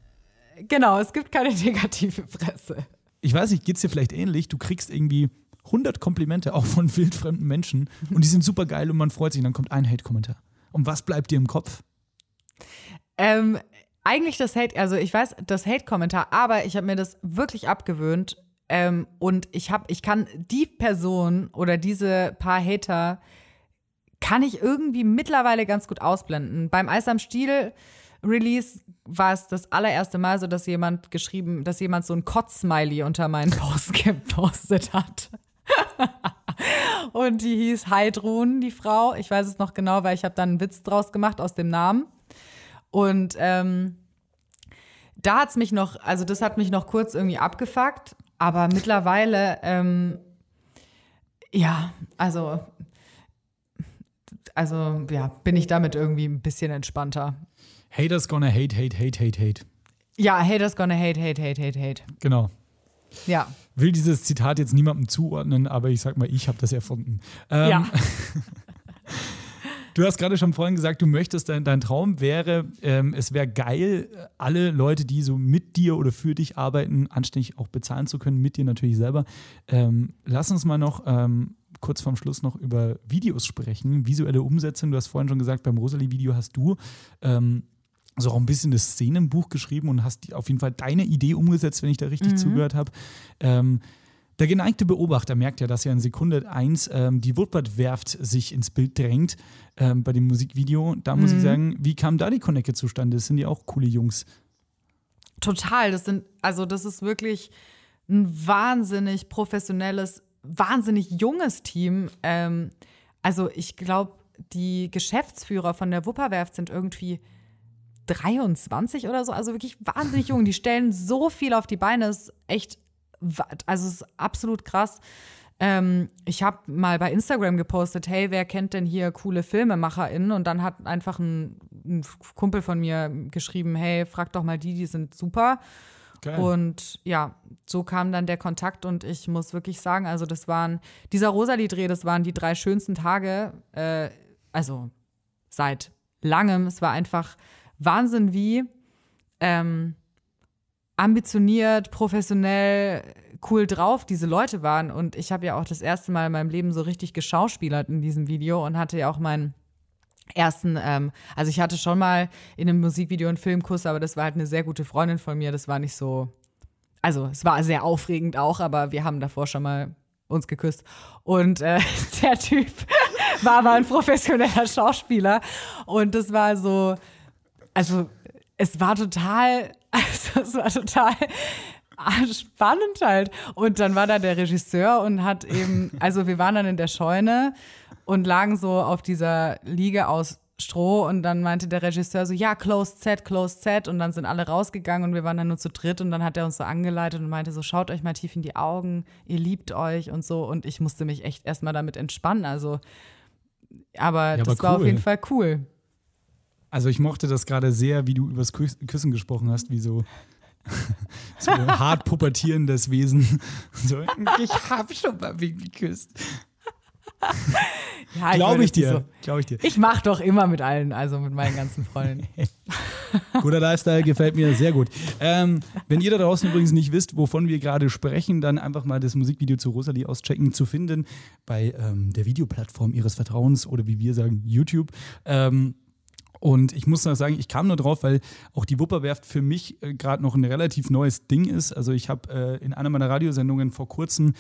Genau, es gibt keine [laughs] negative Presse. Ich weiß nicht, geht es dir vielleicht ähnlich? Du kriegst irgendwie 100 Komplimente, auch von [laughs] wildfremden Menschen, und die sind super geil und man freut sich, und dann kommt ein Hate-Kommentar. Und was bleibt dir im Kopf? Ähm, eigentlich das Hate, also ich weiß, das Hate-Kommentar, aber ich habe mir das wirklich abgewöhnt. Ähm, und ich habe, ich kann die Person oder diese paar Hater kann ich irgendwie mittlerweile ganz gut ausblenden. Beim Eis am Stiel Release war es das allererste Mal so, dass jemand geschrieben, dass jemand so ein Kotz-Smiley unter meinen [laughs] Post gepostet hat. [laughs] Und die hieß Heidrun, die Frau. Ich weiß es noch genau, weil ich habe dann einen Witz draus gemacht aus dem Namen. Und ähm, da hat es mich noch, also das hat mich noch kurz irgendwie abgefuckt. aber mittlerweile, ähm, ja, also, also, ja, bin ich damit irgendwie ein bisschen entspannter. Haters gonna hate, hate, hate, hate, hate. Ja, haters gonna hate, hate, hate, hate, hate. Genau. Ja. Will dieses Zitat jetzt niemandem zuordnen, aber ich sag mal, ich habe das erfunden. Ähm, Ja. [laughs] Du hast gerade schon vorhin gesagt, du möchtest, dein, dein Traum wäre, ähm, es wäre geil, alle Leute, die so mit dir oder für dich arbeiten, anständig auch bezahlen zu können, mit dir natürlich selber. Ähm, lass uns mal noch ähm, kurz vorm Schluss noch über Videos sprechen, visuelle Umsetzung. Du hast vorhin schon gesagt, beim Rosalie-Video hast du ähm, so auch ein bisschen das Szenenbuch geschrieben und hast auf jeden Fall deine Idee umgesetzt, wenn ich da richtig zugehört habe. Ähm, der geneigte Beobachter merkt ja, dass ja in Sekunde 1 ähm, die Woodward-Werft sich ins Bild drängt ähm, bei dem Musikvideo. Da muss ich sagen, wie kam da die Connecte zustande? Das sind ja auch coole Jungs. Total. Das sind, also das ist wirklich ein wahnsinnig professionelles, wahnsinnig junges Team. Ähm, also ich glaube, die Geschäftsführer von der Wupperwerft sind irgendwie 23 oder so, also wirklich wahnsinnig jung. Die stellen so viel auf die Beine, ist echt, also es ist absolut krass. Ähm, ich habe mal bei Instagram gepostet, hey, wer kennt denn hier coole FilmemacherInnen? Und dann hat einfach ein, ein Kumpel von mir geschrieben, hey, frag doch mal die, die sind super. Geil. Und ja, so kam dann der Kontakt und ich muss wirklich sagen, also das waren, dieser Rosalie-Dreh, das waren die drei schönsten Tage, äh, also seit langem. Es war einfach Wahnsinn, wie ähm, ambitioniert, professionell, cool drauf diese Leute waren. Und ich habe ja auch das erste Mal in meinem Leben so richtig geschauspielert in diesem Video und hatte ja auch meinen ersten, ähm, also ich hatte schon mal in einem Musikvideo einen Filmkuss, aber das war halt eine sehr gute Freundin von mir. Das war nicht so, also es war sehr aufregend auch, aber wir haben davor schon mal uns geküsst. Und äh, [laughs] der Typ war aber ein professioneller Schauspieler. Und das war so, also es war total, [laughs] also es war total spannend halt. Und dann war da der Regisseur und hat eben, [laughs] also wir waren dann in der Scheune und lagen so auf dieser Liege aus Stroh und dann meinte der Regisseur so, ja, closed set, closed set. Und dann sind alle rausgegangen und wir waren dann nur zu dritt. Und dann hat er uns so angeleitet und meinte so, schaut euch mal tief in die Augen, ihr liebt euch und so. Und ich musste mich echt erstmal damit entspannen, also aber Ja, das aber war auf jeden Fall cool. Also ich mochte das gerade sehr, wie du übers Küss Küssen gesprochen hast, wie so, [laughs] so hart pubertierendes Wesen. [laughs] So, ich habe schon mal wen geküsst. Ja, Glaube ich dir. so- Glaube ich dir. Ich mach doch immer mit allen, also mit meinen ganzen Freunden. [laughs] Guter Lifestyle gefällt mir sehr gut. Ähm, wenn ihr da draußen übrigens nicht wisst, wovon wir gerade sprechen, dann einfach mal das Musikvideo zu Rosalie auschecken, zu finden bei ähm, der Videoplattform ihres Vertrauens oder wie wir sagen, YouTube. Ähm, und ich muss noch sagen, ich kam nur drauf, weil auch die Wupperwerft für mich äh, gerade noch ein relativ neues Ding ist. Also ich habe äh, in einer meiner Radiosendungen vor kurzem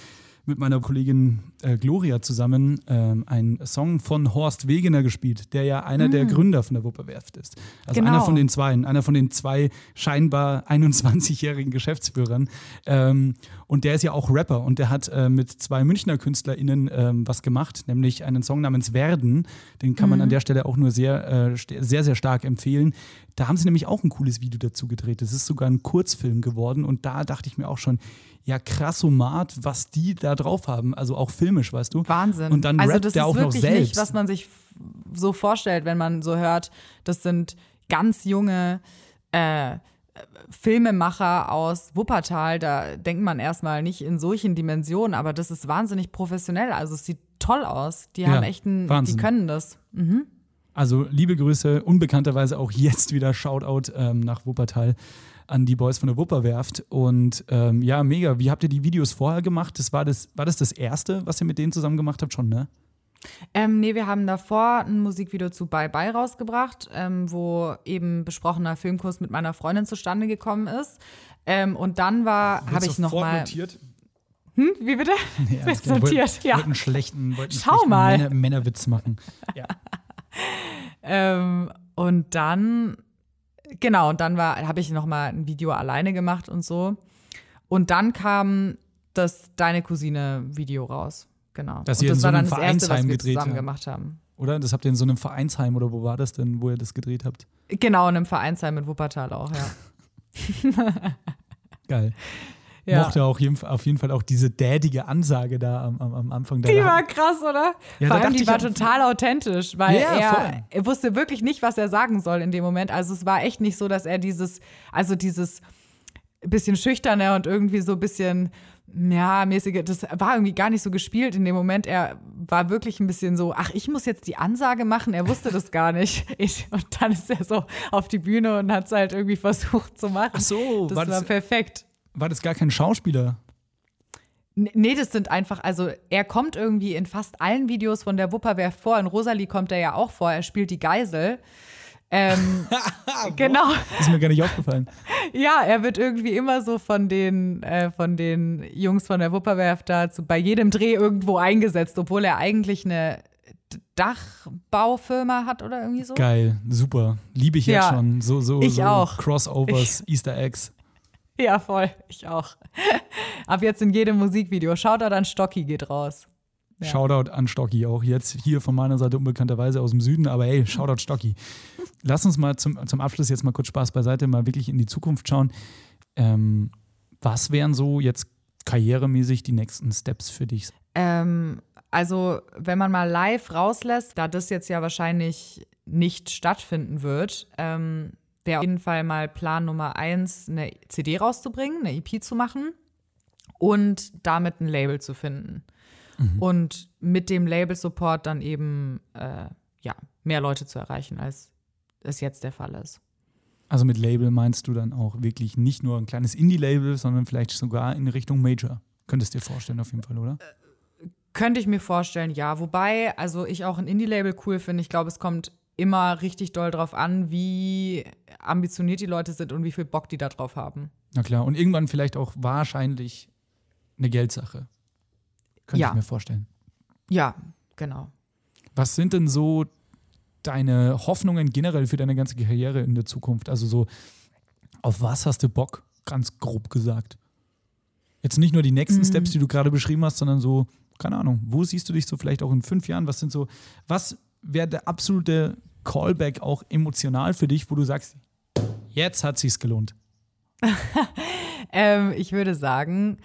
mit meiner Kollegin äh, Gloria zusammen ähm, einen Song von Horst Wegener gespielt, der ja einer der Gründer von der Wupperwerft ist. Also Genau. einer von den zwei, einer von den zwei scheinbar [laughs] 21-jährigen Geschäftsführern. Ähm, und der ist ja auch Rapper und der hat äh, mit zwei Münchner KünstlerInnen ähm, was gemacht, nämlich einen Song namens Werden. Den kann man an der Stelle auch nur sehr, äh, sehr, sehr stark empfehlen. Da haben sie nämlich auch ein cooles Video dazu gedreht. Das ist sogar ein Kurzfilm geworden und da dachte ich mir auch schon, ja krassomat, was die da drauf haben. Also auch filmisch, weißt du. Wahnsinn. Und dann also rappt das der ist auch noch wirklich selbst. nicht, was man sich so vorstellt, wenn man so hört, das sind ganz junge äh, Filmemacher aus Wuppertal. Da denkt man erstmal nicht in solchen Dimensionen, aber das ist wahnsinnig professionell. Also es sieht toll aus. Die Ja, haben echt einen, Wahnsinn. die können das. Also liebe Grüße, unbekannterweise auch jetzt wieder Shoutout ähm, nach Wuppertal an die Boys von der Wupperwerft. Und ähm, ja, mega. Wie habt ihr die Videos vorher gemacht? Das war, das, war das das erste, was ihr mit denen zusammen gemacht habt? Schon, ne? Ähm, nee, wir haben davor ein Musikvideo zu Bye Bye rausgebracht, ähm, wo eben besprochener Filmkurs mit meiner Freundin zustande gekommen ist. Ähm, und dann war, habe ich noch mal. notiert. Wie bitte? Nee, [laughs] Wollt- ja. Einen schlechten, wollt einen Schau schlechten mal. Männer, Männerwitz machen. Ja. [laughs] Ähm, und dann, genau, und dann war, habe ich noch mal ein Video alleine gemacht und so. Und dann kam das Deine Cousine Video raus. Genau. Dass und das so war dann einem das erste, was Vereinsheim wir gedreht zusammen habt. gemacht haben. Oder? Das habt ihr in so einem Vereinsheim oder wo war das denn, wo ihr das gedreht habt? Genau, in einem Vereinsheim in Wuppertal auch, ja. [laughs] Geil. Ja. mochte auch jeden, auf jeden Fall auch diese dädige Ansage da am, am, am Anfang. Die war krass, oder? Ja, Vor allem, die war total authentisch, weil Ja, er, er wusste wirklich nicht, was er sagen soll in dem Moment. Also es war echt nicht so, dass er dieses, also dieses bisschen schüchterne und irgendwie so ein bisschen, ja, mäßige, das war irgendwie gar nicht so gespielt in dem Moment. Er war wirklich ein bisschen so, ach, ich muss jetzt die Ansage machen. Er wusste das gar nicht. [laughs] Ich, und dann ist er so auf die Bühne und hat es halt irgendwie versucht zu machen. Ach so, das war war das- perfekt. War das gar kein Schauspieler? Nee, das sind einfach, also er kommt irgendwie in fast allen Videos von der Wupperwerft vor. In Rosalie kommt er ja auch vor. Er spielt die Geisel. Ähm, [laughs] genau. Ist mir gar nicht aufgefallen. [laughs] Ja, er wird irgendwie immer so von den, äh, von den Jungs von der Wupperwerft da zu, bei jedem Dreh irgendwo eingesetzt, obwohl er eigentlich eine Dachbaufirma hat oder irgendwie so. Geil, super. Liebe ich jetzt Ja, schon. So, so, ich so auch. Crossovers, Easter Eggs. Ja, voll. Ich auch. [laughs] Ab jetzt in jedem Musikvideo. Shoutout an Stocki geht raus. Ja. Shoutout an Stocki, auch jetzt hier von meiner Seite unbekannterweise aus dem Süden, aber ey, Shoutout Stocki. Lass uns mal zum, zum Abschluss jetzt mal kurz Spaß beiseite, mal wirklich in die Zukunft schauen. Ähm, was wären so jetzt karrieremäßig die nächsten Steps für dich? Ähm, also, wenn man mal live rauslässt, da das jetzt ja wahrscheinlich nicht stattfinden wird, ähm, wäre auf jeden Fall mal Plan Nummer eins, eine CD rauszubringen, eine EP zu machen und damit ein Label zu finden. Und mit dem Label-Support dann eben äh, ja, mehr Leute zu erreichen, als es jetzt der Fall ist. Also mit Label meinst du dann auch wirklich nicht nur ein kleines Indie-Label, sondern vielleicht sogar in Richtung Major. Könntest du dir vorstellen auf jeden Fall, oder? Könnte ich mir vorstellen, ja. Wobei, also ich auch ein Indie-Label cool finde. Ich glaube, es kommt immer richtig doll drauf an, wie ambitioniert die Leute sind und wie viel Bock die da drauf haben. Na klar. Und irgendwann vielleicht auch wahrscheinlich eine Geldsache. Könnte Ja. ich mir vorstellen. Ja, genau. Was sind denn so deine Hoffnungen generell für deine ganze Karriere in der Zukunft? Also so, auf was hast du Bock? Ganz grob gesagt. Jetzt nicht nur die nächsten Steps, die du gerade beschrieben hast, sondern so, keine Ahnung, wo siehst du dich so vielleicht auch in fünf Jahren? Was sind so, was wäre der absolute Callback auch emotional für dich, wo du sagst, jetzt hat sich's gelohnt? [laughs] Ähm, ich würde sagen,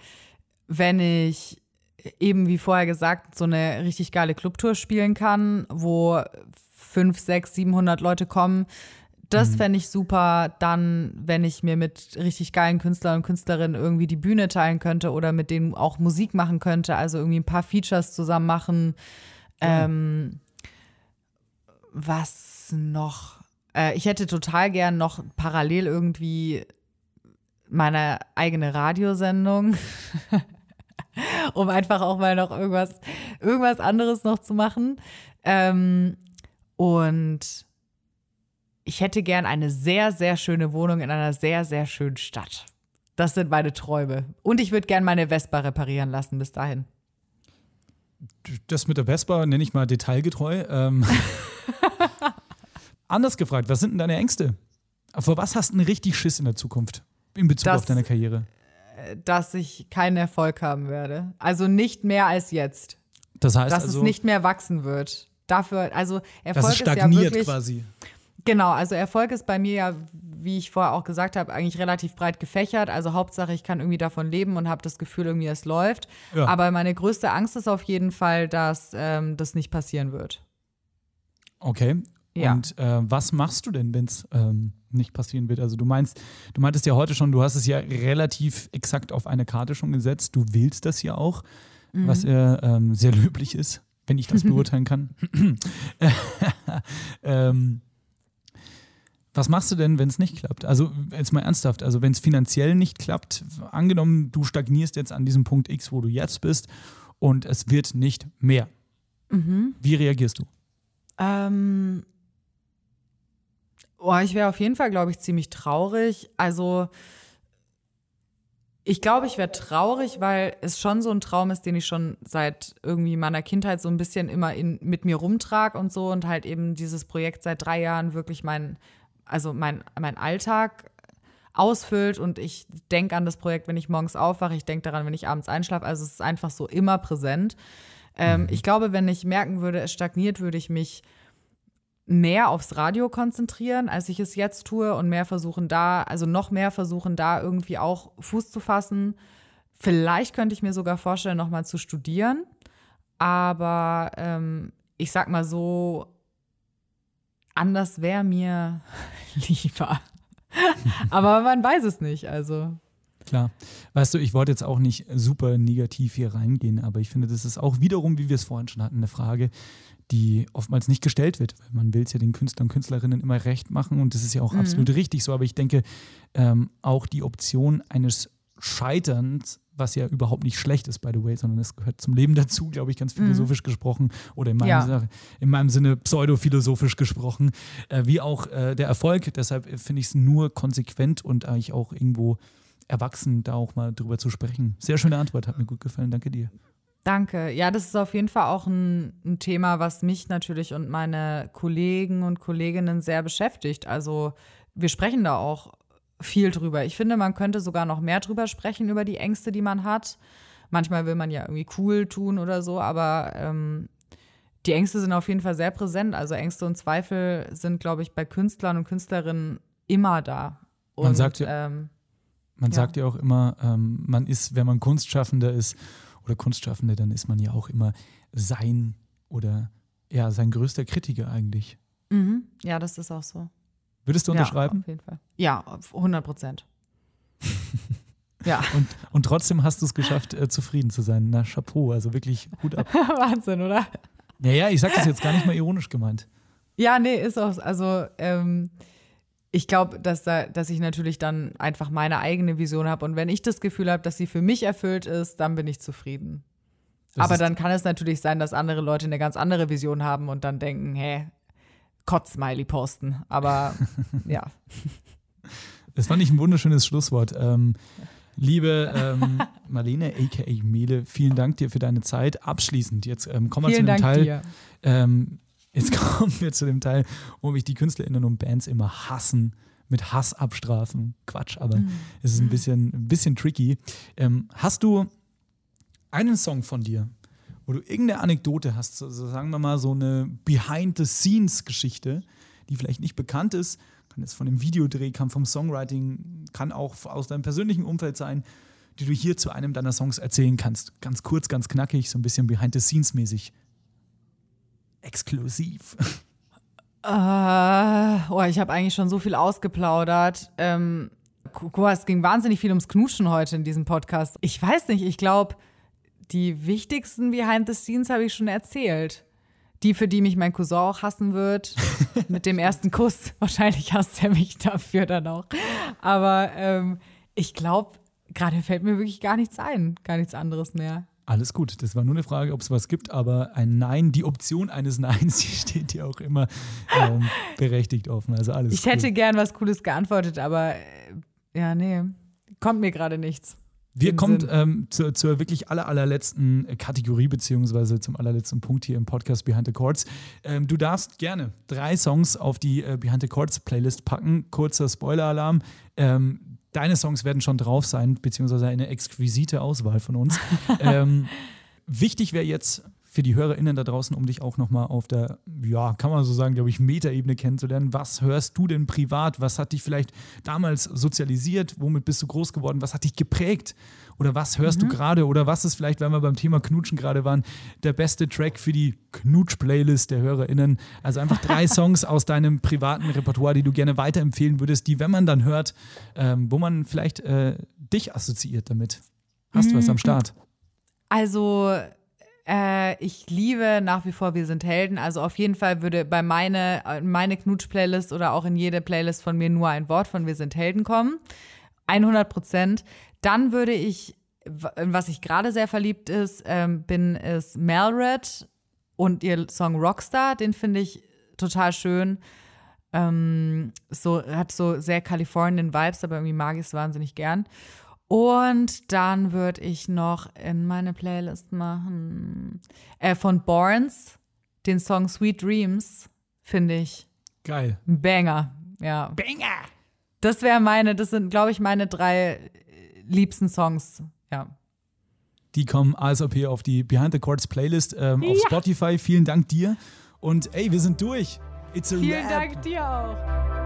wenn ich eben wie vorher gesagt so eine richtig geile Clubtour spielen kann, wo 5, 6, 700 Leute kommen, das fände ich super. Dann, wenn ich mir mit richtig geilen Künstlern und Künstlerinnen irgendwie die Bühne teilen könnte oder mit denen auch Musik machen könnte, also irgendwie ein paar Features zusammen machen. Ähm, was noch? Äh, ich hätte total gern noch parallel irgendwie meine eigene Radiosendung, [laughs] um einfach auch mal noch irgendwas, irgendwas anderes noch zu machen. Ähm, und ich hätte gern eine sehr, sehr schöne Wohnung in einer sehr, sehr schönen Stadt. Das sind meine Träume. Und ich würde gern meine Vespa reparieren lassen bis dahin. Das mit der Vespa nenne ich mal detailgetreu. Ähm, [laughs] anders gefragt, was sind denn deine Ängste? Vor was hast du einen richtig Schiss in der Zukunft in Bezug Das- auf deine Karriere? Dass ich keinen Erfolg haben werde. Also nicht mehr als jetzt. Das heißt Dass also, es nicht mehr wachsen wird. Dafür, also Erfolg dass es ist ja stagniert wirklich. quasi. Genau, also Erfolg ist bei mir ja, wie ich vorher auch gesagt habe, eigentlich relativ breit gefächert. Also Hauptsache, ich kann irgendwie davon leben und habe das Gefühl, irgendwie es läuft. Ja. Aber meine größte Angst ist auf jeden Fall, dass ähm, das nicht passieren wird. Okay. Ja. Und äh, was machst du denn, wenn es ähm, nicht passieren wird? Also du meinst, du meintest ja heute schon, du hast es ja relativ exakt auf eine Karte schon gesetzt. Du willst das ja auch, Mhm. was ja ähm, sehr löblich ist, wenn ich das [laughs] beurteilen kann. [clears throat] ähm, was machst du denn, wenn es nicht klappt? Also jetzt mal ernsthaft, also wenn es finanziell nicht klappt, angenommen, du stagnierst jetzt an diesem Punkt X, wo du jetzt bist und es wird nicht mehr. Mhm. Wie reagierst du? Ähm, oh, ich wäre auf jeden Fall, glaube ich, ziemlich traurig. Also ich glaube, ich wäre traurig, weil es schon so ein Traum ist, den ich schon seit irgendwie meiner Kindheit so ein bisschen immer in, mit mir rumtrag und so und halt eben dieses Projekt seit drei Jahren wirklich mein, also mein, mein Alltag ausfüllt und ich denke an das Projekt, wenn ich morgens aufwache, ich denke daran, wenn ich abends einschlafe. Also es ist einfach so immer präsent. Ähm, Ich glaube, wenn ich merken würde, es stagniert, würde ich mich mehr aufs Radio konzentrieren, als ich es jetzt tue und mehr versuchen da, also noch mehr versuchen da irgendwie auch Fuß zu fassen. Vielleicht könnte ich mir sogar vorstellen, nochmal zu studieren. Aber ähm, ich sag mal so, anders wäre mir [laughs] lieber. Aber man weiß es nicht. Also Klar. Weißt du, ich wollte jetzt auch nicht super negativ hier reingehen, aber ich finde, das ist auch wiederum, wie wir es vorhin schon hatten, eine Frage, die oftmals nicht gestellt wird, weil man will es ja den Künstlern und Künstlerinnen immer recht machen und das ist ja auch absolut richtig so, aber ich denke, ähm, auch die Option eines Scheiterns, was ja überhaupt nicht schlecht ist, by the way, sondern es gehört zum Leben dazu, glaube ich, ganz philosophisch gesprochen oder in meinem, Ja. Sinne- in meinem Sinne pseudophilosophisch gesprochen, äh, wie auch äh, der Erfolg. Deshalb finde ich es nur konsequent und eigentlich auch irgendwo erwachsen, da auch mal drüber zu sprechen. Sehr schöne Antwort, hat mir gut gefallen. Danke dir. Danke. Ja, das ist auf jeden Fall auch ein, ein Thema, was mich natürlich und meine Kollegen und Kolleginnen sehr beschäftigt. Also wir sprechen da auch viel drüber. Ich finde, man könnte sogar noch mehr drüber sprechen, über die Ängste, die man hat. Manchmal will man ja irgendwie cool tun oder so, aber ähm, die Ängste sind auf jeden Fall sehr präsent. Also Ängste und Zweifel sind, glaube ich, bei Künstlern und Künstlerinnen immer da. Und, Man sagt ja- ähm, Man Ja. sagt ja auch immer, ähm, man ist, wenn man Kunstschaffender ist oder Kunstschaffende, dann ist man ja auch immer sein oder ja, sein größter Kritiker eigentlich. mhm. ja, das ist auch so. Würdest du Ja, unterschreiben? auf jeden Fall. Ja, auf 100 Prozent. [laughs] ja. Und, und trotzdem hast du es geschafft, äh, zufrieden zu sein. Na, Chapeau, also wirklich Hut ab. [laughs] Wahnsinn, oder? Naja, ich sag das jetzt gar nicht mal ironisch gemeint. Ja, nee, ist auch, also ähm, ich glaube, dass, da, dass ich natürlich dann einfach meine eigene Vision habe und wenn ich das Gefühl habe, dass sie für mich erfüllt ist, dann bin ich zufrieden. Das Aber dann kann es natürlich sein, dass andere Leute eine ganz andere Vision haben und dann denken, hä, Kotz-Smiley posten. Aber [laughs] ja. Das fand ich ein wunderschönes Schlusswort. Ähm, liebe ähm, [laughs] Marlene, aka Mele, vielen Dank dir für deine Zeit. Abschließend, jetzt ähm, kommen wir Vielen zu dem Dank Teil. dir. Ähm, jetzt [laughs] kommen wir zu dem Teil, wo mich die KünstlerInnen und Bands immer hassen, mit Hass abstrafen. Quatsch, aber Mhm. es ist ein bisschen, ein bisschen tricky. Ähm, hast du einen Song von dir, wo du irgendeine Anekdote hast, so, so sagen wir mal so eine Behind-the-Scenes-Geschichte, die vielleicht nicht bekannt ist, kann jetzt von dem Videodreh, kann vom Songwriting, kann auch aus deinem persönlichen Umfeld sein, die du hier zu einem deiner Songs erzählen kannst. Ganz kurz, ganz knackig, so ein bisschen Behind-the-Scenes-mäßig. Exklusiv. Äh, [laughs] oh, ich habe eigentlich schon so viel ausgeplaudert. Ähm, es ging wahnsinnig viel ums Knutschen heute in diesem Podcast. Ich weiß nicht, ich glaube, die wichtigsten Behind the Scenes habe ich schon erzählt. Die, für die mich mein Cousin auch hassen wird, [laughs] mit dem ersten Kuss. Wahrscheinlich hasst er mich dafür dann auch. Aber ähm, ich glaube, gerade fällt mir wirklich gar nichts ein. Gar nichts anderes mehr. Alles gut, das war nur eine Frage, ob es was gibt, aber ein Nein, die Option eines Neins, [laughs] die steht dir auch immer ähm, berechtigt offen. Also alles Ich cool. hätte gern was Cooles geantwortet, aber äh, ja, nee, kommt mir gerade nichts. Wir kommen ähm, zur, zur wirklich aller, allerletzten Kategorie, beziehungsweise zum allerletzten Punkt hier im Podcast Behind the Chords. Ähm, du darfst gerne drei Songs auf die äh, Behind the Chords Playlist packen. Kurzer Spoiler-Alarm. Ähm, deine Songs werden schon drauf sein, beziehungsweise eine exquisite Auswahl von uns. [laughs] ähm, wichtig wäre jetzt für die HörerInnen da draußen, um dich auch nochmal auf der, ja, kann man so sagen, glaube ich, Metaebene kennenzulernen. Was hörst du denn privat? Was hat dich vielleicht damals sozialisiert? Womit bist du groß geworden? Was hat dich geprägt? Oder was hörst du gerade? Oder was ist vielleicht, wenn wir beim Thema Knutschen gerade waren, der beste Track für die Knutsch-Playlist der HörerInnen? Also einfach drei [laughs] Songs aus deinem privaten Repertoire, die du gerne weiterempfehlen würdest, die, wenn man dann hört, ähm, wo man vielleicht äh, dich assoziiert damit. Hast du was am Start? Also, äh, ich liebe nach wie vor Wir sind Helden. Also auf jeden Fall würde bei meine, äh, meine Knutsch-Playlist oder auch in jede Playlist von mir nur ein Wort von Wir sind Helden kommen. 100 Prozent. Dann würde ich, was ich gerade sehr verliebt ist, ähm, bin, ist Melred und ihr Song Rockstar. Den finde ich total schön. Ähm, so, hat so sehr Kalifornien-Vibes, aber irgendwie mag ich es wahnsinnig gern. Und dann würde ich noch in meine Playlist machen äh, von Borns den Song Sweet Dreams, finde ich Geil. ein Banger. Ja. Banger! Das wäre meine, das sind, glaube ich, meine drei liebsten Songs. Ja. Die kommen ASAP auf die Behind the Chords Playlist ähm, auf Ja. Spotify. Vielen Dank dir. Und ey, wir sind durch. It's a Vielen wrap. Dank dir auch.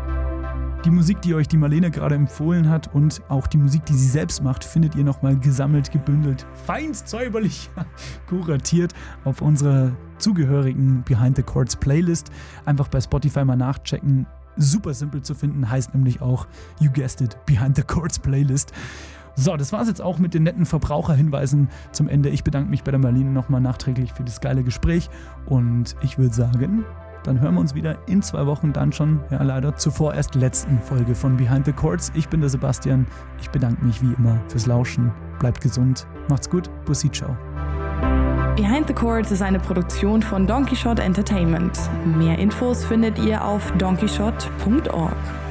Die Musik, die euch die Marlene gerade empfohlen hat und auch die Musik, die sie selbst macht, findet ihr nochmal gesammelt, gebündelt, feinst säuberlich [laughs] kuratiert auf unserer zugehörigen Behind the Chords Playlist. Einfach bei Spotify mal nachchecken. Super simpel zu finden, heißt nämlich auch, you guessed it, Behind the Chords Playlist. So, das war es jetzt auch mit den netten Verbraucherhinweisen zum Ende. Ich bedanke mich bei der Marlene nochmal nachträglich für das geile Gespräch und ich würde sagen, dann hören wir uns wieder in zwei Wochen dann schon, ja leider, zur vorerst letzten Folge von Behind the Chords. Ich bin der Sebastian. Ich bedanke mich wie immer fürs Lauschen. Bleibt gesund. Macht's gut. Bussi, ciao. Behind the Chords ist eine Produktion von Donkey Shot Entertainment. Mehr Infos findet ihr auf donkeyshot.org.